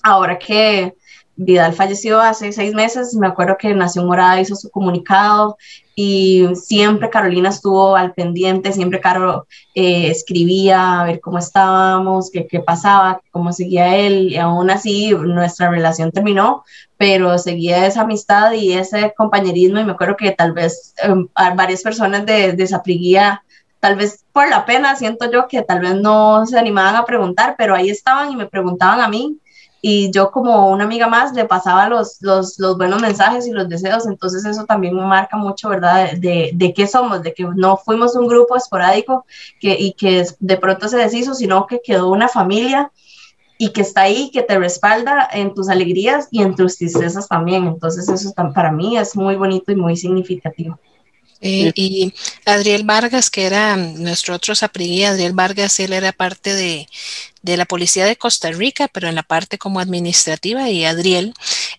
ahora que Vidal falleció hace seis meses, me acuerdo que Nación Morada hizo su comunicado y siempre Carolina estuvo al pendiente, siempre Caro eh, escribía a ver cómo estábamos, qué, pasaba, cómo seguía él, y aún así nuestra relación terminó, pero seguía esa amistad y ese compañerismo y me acuerdo que tal vez eh, varias personas de, de Zapriguía tal vez por la pena, siento yo que tal vez no se animaban a preguntar, pero ahí estaban y me preguntaban a mí y yo como una amiga más le pasaba los, los, los, buenos mensajes y los deseos, entonces eso también marca mucho, ¿verdad? De, de qué somos, de que no fuimos un grupo esporádico que, y que de pronto se deshizo, sino que quedó una familia y que está ahí, que te respalda en tus alegrías y en tus tristezas también. Entonces eso para mí es muy bonito y muy significativo. Eh, y Adriel Vargas, que era nuestro otro sapriguí, Adriel Vargas, él era parte de, de la Policía de Costa Rica, pero en la parte como administrativa, y Adriel.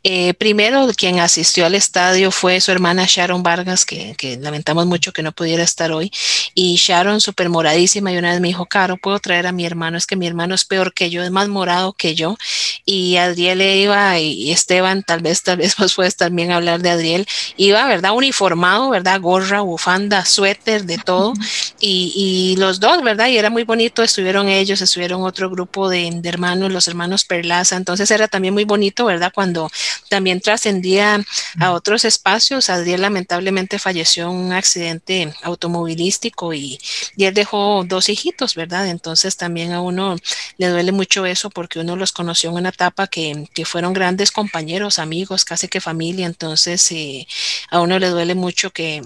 Eh, primero, quien asistió al estadio fue su hermana Sharon Vargas, que, que, lamentamos mucho que no pudiera estar hoy, y Sharon súper moradísima, y una vez me dijo, Caro, puedo traer a mi hermano, es que mi hermano es peor que yo, es más morado que yo, y Adriel iba, y Esteban, tal vez, tal vez vos puedes también hablar de Adriel, iba, ¿verdad? Uniformado, ¿verdad? Gorra, bufanda, suéter, de todo, y, y los dos, ¿verdad? Y era muy bonito, estuvieron ellos, estuvieron otro grupo de, de, hermanos, los hermanos Perlaza. Entonces era también muy bonito, ¿verdad? Cuando también trascendía a otros espacios. Adriel lamentablemente falleció en un accidente automovilístico y, y, él dejó dos hijitos, ¿verdad? Entonces también a uno le duele mucho eso porque uno los conoció en una etapa que, que fueron grandes compañeros, amigos, casi que familia. Entonces eh, a uno le duele mucho que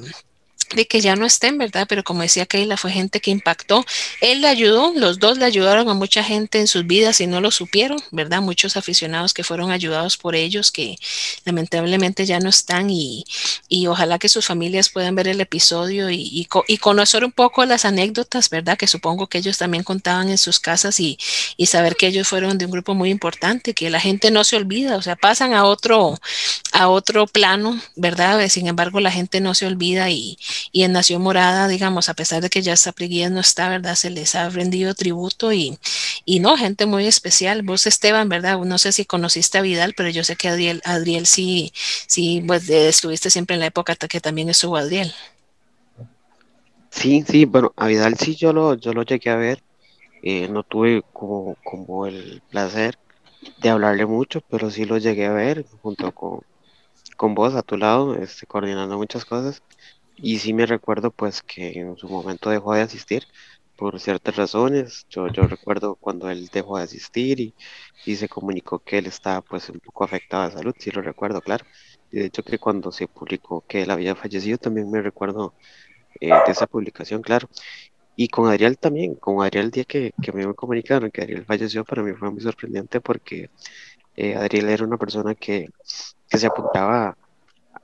de que ya no estén, ¿verdad? Pero como decía Keila, fue gente que impactó. Él le ayudó, los dos le ayudaron a mucha gente en sus vidas y no lo supieron, ¿verdad? Muchos aficionados que fueron ayudados por ellos, que lamentablemente ya no están y, y ojalá que sus familias puedan ver el episodio y, y, y, conocer un poco las anécdotas, ¿verdad? Que supongo que ellos también contaban en sus casas y, y saber que ellos fueron de un grupo muy importante, que la gente no se olvida, o sea, pasan a otro, a otro plano, ¿verdad? Sin embargo, la gente no se olvida y y en Nación Morada, digamos, a pesar de que ya Sapriguía no está, ¿verdad? Se les ha rendido tributo y, y no, gente muy especial. Vos, Esteban, ¿verdad? No sé si conociste a Vidal, pero yo sé que Adriel, Adriel sí, sí, pues estuviste siempre en la época que también estuvo Adriel. Sí, sí, bueno, a Vidal sí yo lo, yo lo llegué a ver. Eh, no tuve como, como el placer de hablarle mucho, pero sí lo llegué a ver junto con, con vos a tu lado, este, coordinando muchas cosas. Y sí me recuerdo pues que en su momento dejó de asistir por ciertas razones. Yo, yo recuerdo cuando él dejó de asistir y, y se comunicó que él estaba pues un poco afectado de salud, sí lo recuerdo, claro. Y de hecho que cuando se publicó que él había fallecido también me recuerdo eh, de esa publicación, claro. Y con Adriel también, con Adriel el día que, que me comunicaron que Adriel falleció, para mí fue muy sorprendente porque eh, Adriel era una persona que, que se apuntaba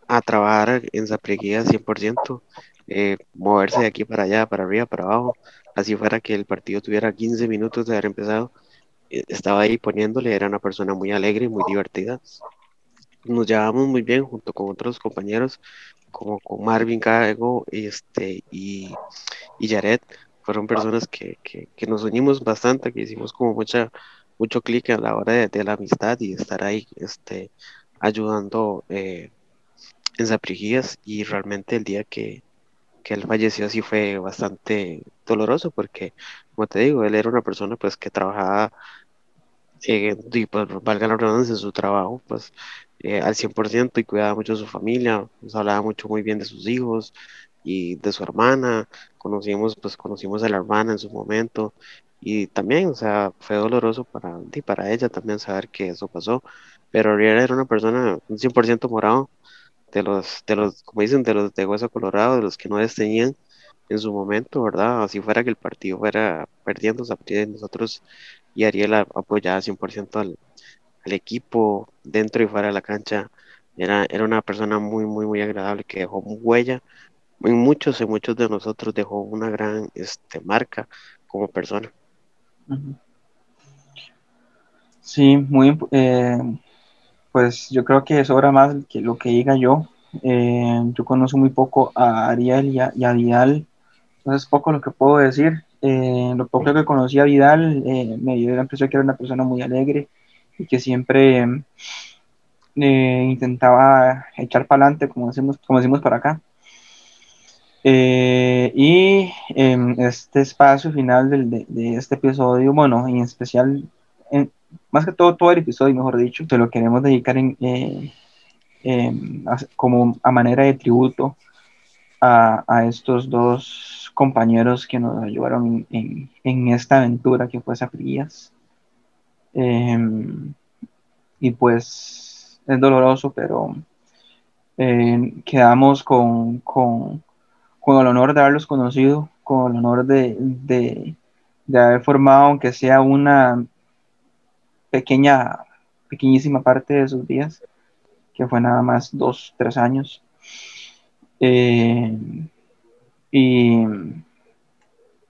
a, trabajar en Zapreguía 100%, eh, moverse de aquí para allá, para arriba, para abajo, así fuera que el partido tuviera 15 minutos de haber empezado, eh, estaba ahí poniéndole, era una persona muy alegre, muy divertida. Nos llevábamos muy bien junto con otros compañeros, como con Marvin Cago este, y, y Jared, fueron personas que, que, que, nos unimos bastante, que hicimos como mucha, mucho clic a la hora de, de, la amistad y estar ahí este, ayudando eh, en Zaprigías y realmente el día que, que él falleció sí fue bastante doloroso porque, como te digo, él era una persona pues que trabajaba, eh, y pues valga la redundancia, en su trabajo pues eh, al 100% y cuidaba mucho de su familia, nos hablaba mucho muy bien de sus hijos y de su hermana, conocimos pues conocimos a la hermana en su momento y también, o sea, fue doloroso para, para ella también saber que eso pasó, pero Ariel era una persona un 100% morado, de los, de los, como dicen, de los de hueso colorado, de los que no desteñían en su momento, ¿verdad? Así fuera que el partido fuera perdiendo, nosotros y Ariel apoyaba 100% al, al equipo dentro y fuera de la cancha. Era, era una persona muy, muy, muy agradable que dejó huella en muchos, en muchos de nosotros, dejó una gran este, marca como persona. Sí, muy, eh, pues yo creo que es hora más que lo que diga yo. Eh, yo conozco muy poco a Ariel y a, Vidal, entonces poco lo que puedo decir. Eh, lo poco que conocí a Vidal eh, me dio la impresión que era una persona muy alegre y que siempre eh, intentaba echar para adelante, como decimos, como decimos para acá. Eh, y en este espacio final del, de, de, este episodio, bueno, en especial, en, más que todo, todo el episodio, mejor dicho, se lo queremos dedicar eh, como a manera de tributo a, estos dos compañeros que nos ayudaron en, esta aventura que fue Zafrías. Eh, y pues es doloroso, pero eh, quedamos con, con, con, el honor de haberlos conocido, con el honor de, de, haber formado, aunque sea una pequeña, pequeñísima parte de sus días, que fue nada más dos, tres años. Eh, y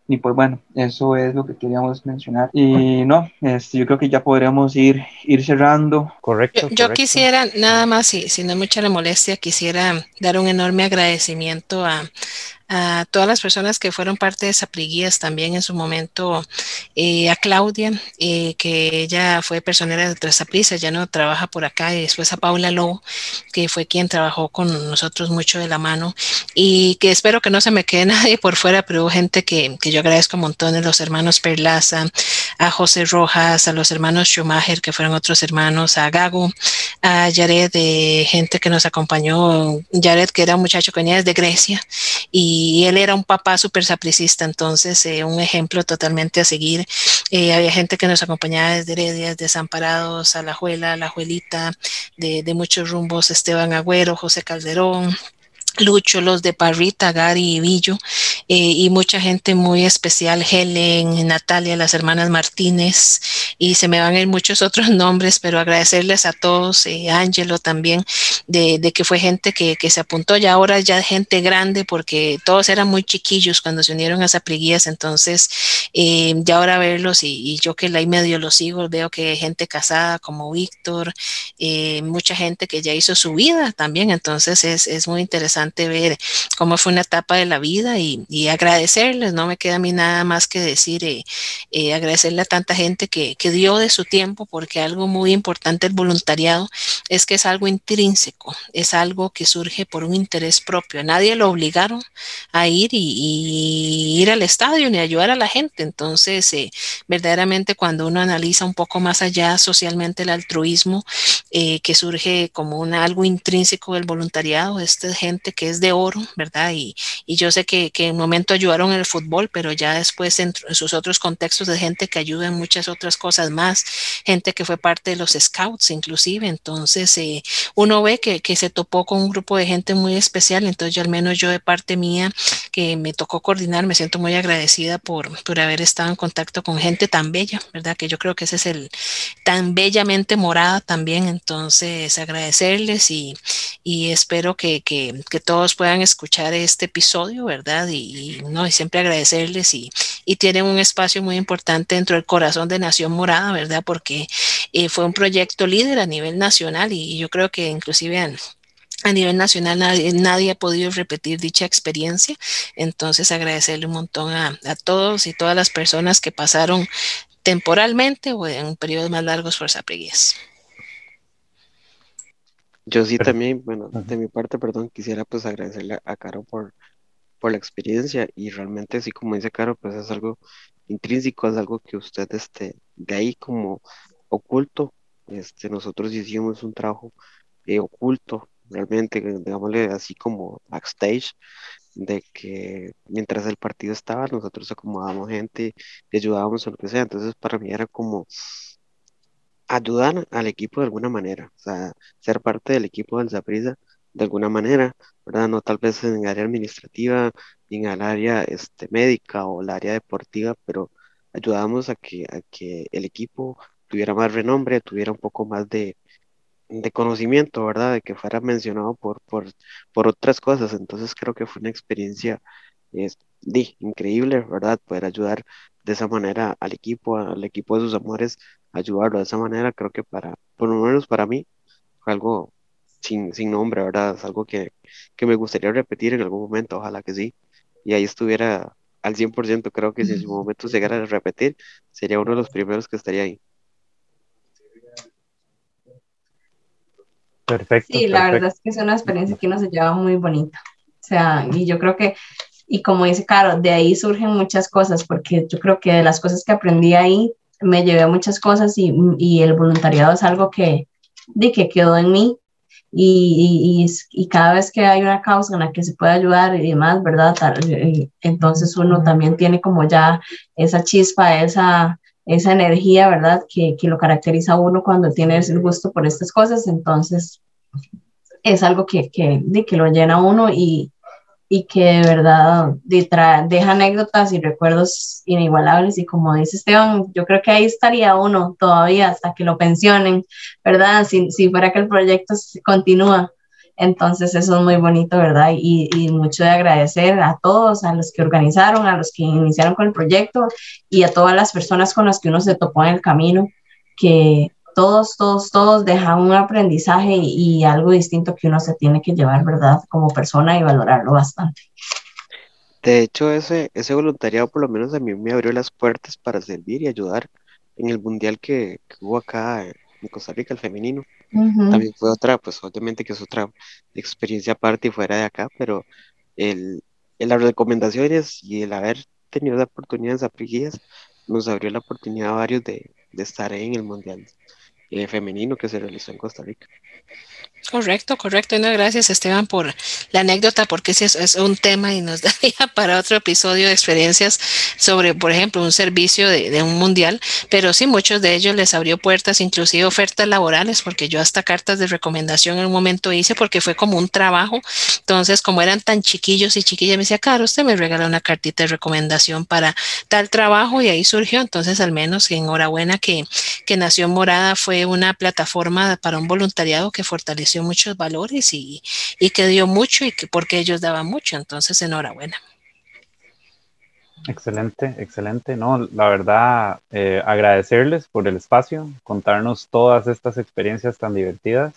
y pues bueno, eso es lo que queríamos mencionar. Y no, este, yo creo que ya podríamos ir, ir cerrando. Correcto. Yo, correcto. quisiera, nada más, si, si no es mucha la molestia, quisiera dar un enorme agradecimiento a, a todas las personas que fueron parte de Sapriguías también en su momento, eh, a Claudia, eh, que ella fue personera de Trasaprisa, ya no trabaja por acá, y después a Paula Lobo, que fue quien trabajó con nosotros mucho de la mano, y que espero que no se me quede nadie por fuera, pero hubo gente que, que yo agradezco de los hermanos Perlaza, a José Rojas, a los hermanos Schumacher, que fueron otros hermanos, a Gago, a Jared, de gente que nos acompañó, Jared, que era un muchacho que venía desde Grecia, y y él era un papá súper sapricista, entonces eh, un ejemplo totalmente a seguir. Eh, había gente que nos acompañaba desde Heredia, Desamparados, a la Juelita, de, de muchos rumbos, Esteban Agüero, José Calderón, Lucho, los de Parrita, Gary y Villo, y mucha gente muy especial, Helen, Natalia, las hermanas Martínez, y se me van a ir muchos otros nombres, pero agradecerles a todos, eh, Ángelo también, de, que fue gente que, que, se apuntó, ya ahora ya gente grande, porque todos eran muy chiquillos cuando se unieron a Sapriguías, entonces eh, ya ahora verlos, y, y, yo que ahí medio los sigo, veo que hay gente casada como Víctor, eh, mucha gente que ya hizo su vida también, entonces es, es muy interesante ver cómo fue una etapa de la vida y, y agradecerles, no me queda a mí nada más que decir, eh, eh, agradecerle a tanta gente que, que, dio de su tiempo, porque algo muy importante el voluntariado es que es algo intrínseco, es algo que surge por un interés propio. Nadie lo obligaron a ir y, ir al estadio ni ayudar a la gente. Entonces, eh, verdaderamente cuando uno analiza un poco más allá socialmente el altruismo, eh, que surge como un, algo intrínseco del voluntariado, esta gente que es de oro, ¿verdad? Y, y yo sé que, que, momento ayudaron en el fútbol, pero ya después en, sus otros contextos de gente que ayuda en muchas otras cosas más, gente que fue parte de los scouts inclusive, entonces eh, uno ve que, que, se topó con un grupo de gente muy especial, entonces yo al menos yo de parte mía que me tocó coordinar, me siento muy agradecida por, por haber estado en contacto con gente tan bella, ¿verdad? Que yo creo que ese es el tan bellamente morada también, entonces agradecerles y, y espero que, que, que, todos puedan escuchar este episodio, ¿verdad? Y, y no, y siempre agradecerles y, y, tienen un espacio muy importante dentro del corazón de Nación Morada, ¿verdad? Porque eh, fue un proyecto líder a nivel nacional y yo creo que inclusive han, a nivel nacional nadie, nadie, ha podido repetir dicha experiencia. Entonces agradecerle un montón a, a, todos y todas las personas que pasaron temporalmente o en periodos más largos por Sapriguías. Yo sí también, bueno, de mi parte, perdón, quisiera pues agradecerle a Caro por, por la experiencia y realmente así como dice Caro, pues es algo intrínseco, es algo que usted este, de ahí como oculto, este, nosotros hicimos un trabajo eh, oculto, realmente, digámosle así como backstage, de que mientras el partido estaba, nosotros acomodábamos gente y ayudábamos en lo que sea, entonces para mí era como ayudar al equipo de alguna manera, o sea, ser parte del equipo del Zaprisa de alguna manera, ¿verdad? No tal vez en el área administrativa, ni en el área este, médica o el área deportiva, pero ayudamos a que, a que el equipo tuviera más renombre, tuviera un poco más de, de conocimiento, ¿verdad? De que fuera mencionado por, por, por otras cosas. Entonces creo que fue una experiencia di, increíble, ¿verdad? Poder ayudar de esa manera al equipo, al equipo de sus amores, ayudarlo de esa manera, creo que para, por lo menos para mí, fue algo sin, sin nombre, ¿verdad? Es algo que, que me gustaría repetir en algún momento, ojalá que sí. Y ahí estuviera al 100%, creo que si en su momento se llegara a repetir, sería uno de los primeros que estaría ahí. Perfecto. Sí, la verdad es que es una experiencia que uno se lleva muy bonita. O sea, y yo creo que, y como dice Caro, de ahí surgen muchas cosas, porque yo creo que de las cosas que aprendí ahí, me llevé muchas cosas y, y el voluntariado es algo que, de que quedó en mí. Y, y, y, cada vez que hay una causa en la que se puede ayudar y demás, ¿verdad? Entonces uno también tiene como ya esa chispa, esa, esa energía, ¿verdad? Que, que, lo caracteriza a uno cuando tiene el gusto por estas cosas, entonces es algo que, que, que lo llena a uno y, y que de verdad de deja anécdotas y recuerdos inigualables y como dice Esteban, yo creo que ahí estaría uno todavía hasta que lo pensionen, ¿verdad? Si, si fuera que el proyecto continúa. Entonces eso es muy bonito, ¿verdad? Y, y, mucho de agradecer a todos, a los que organizaron, a los que iniciaron con el proyecto y a todas las personas con las que uno se topó en el camino, que todos, todos, todos dejan un aprendizaje y, y algo distinto que uno se tiene que llevar, ¿verdad? Como persona y valorarlo bastante. De hecho, ese, ese voluntariado por lo menos a mí me abrió las puertas para servir y ayudar en el mundial que, que hubo acá en Costa Rica, el femenino. Uh -huh. También fue otra, pues obviamente que es otra experiencia aparte y fuera de acá, pero el, el las recomendaciones y el haber tenido la oportunidad en Zapriguías nos abrió la oportunidad a varios de, de estar en el Mundial eh, femenino que se realizó en Costa Rica. Correcto, correcto. No, gracias Esteban por la anécdota, porque ese es, un tema y nos daría para otro episodio de experiencias sobre, por ejemplo, un servicio de, de, un mundial, pero sí, muchos de ellos les abrió puertas, inclusive ofertas laborales, porque yo hasta cartas de recomendación en un momento hice, porque fue como un trabajo. Entonces, como eran tan chiquillos y chiquillas, me decía, Caro, usted me regala una cartita de recomendación para tal trabajo y ahí surgió. Entonces, al menos enhorabuena que, que Nación Morada fue una plataforma para un voluntariado que fortaleció muchos valores y, y, que dio mucho y que porque ellos daban mucho. Entonces, enhorabuena. Excelente, excelente. No, la verdad, eh, agradecerles por el espacio, contarnos todas estas experiencias tan divertidas.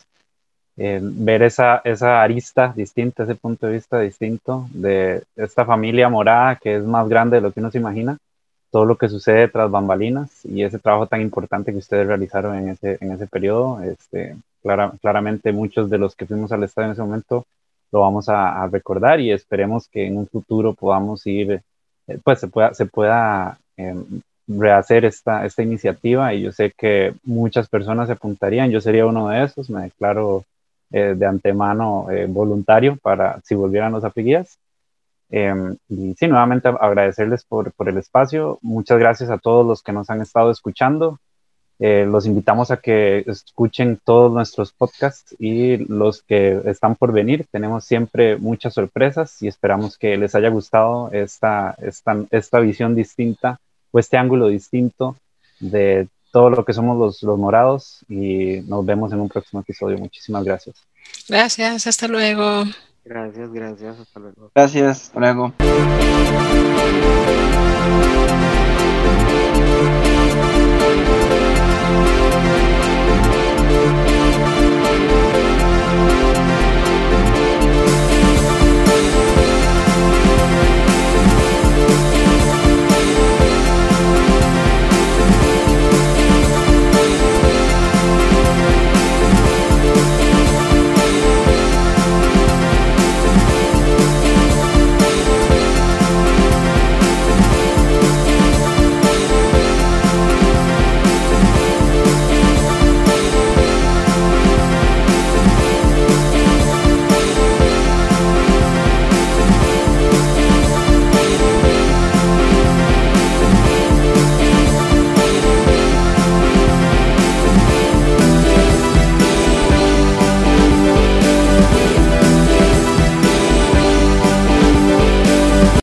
eh, ver esa, esa arista distinta, ese punto de vista distinto de esta familia morada que es más grande de lo que uno se imagina, todo lo que sucede tras bambalinas y ese trabajo tan importante que ustedes realizaron en ese, en ese periodo. Este, claramente muchos de los que fuimos al estadio en ese momento lo vamos a, recordar y esperemos que en un futuro podamos ir, eh, pues se pueda, se pueda em, rehacer esta, esta iniciativa y yo sé que muchas personas se apuntarían, yo sería uno de esos, me declaro eh, de antemano eh, voluntario para si volvieran los afiguías. Em, y sí, nuevamente agradecerles por, por, el espacio. Muchas gracias a todos los que nos han estado escuchando. Eh, los invitamos a que escuchen todos nuestros podcasts y los que están por venir. Tenemos siempre muchas sorpresas y esperamos que les haya gustado esta, esta, esta visión distinta o este ángulo distinto de todo lo que somos los, los morados y nos vemos en un próximo episodio. Muchísimas gracias. Gracias, hasta luego. Gracias, gracias, hasta luego. Gracias, hasta luego.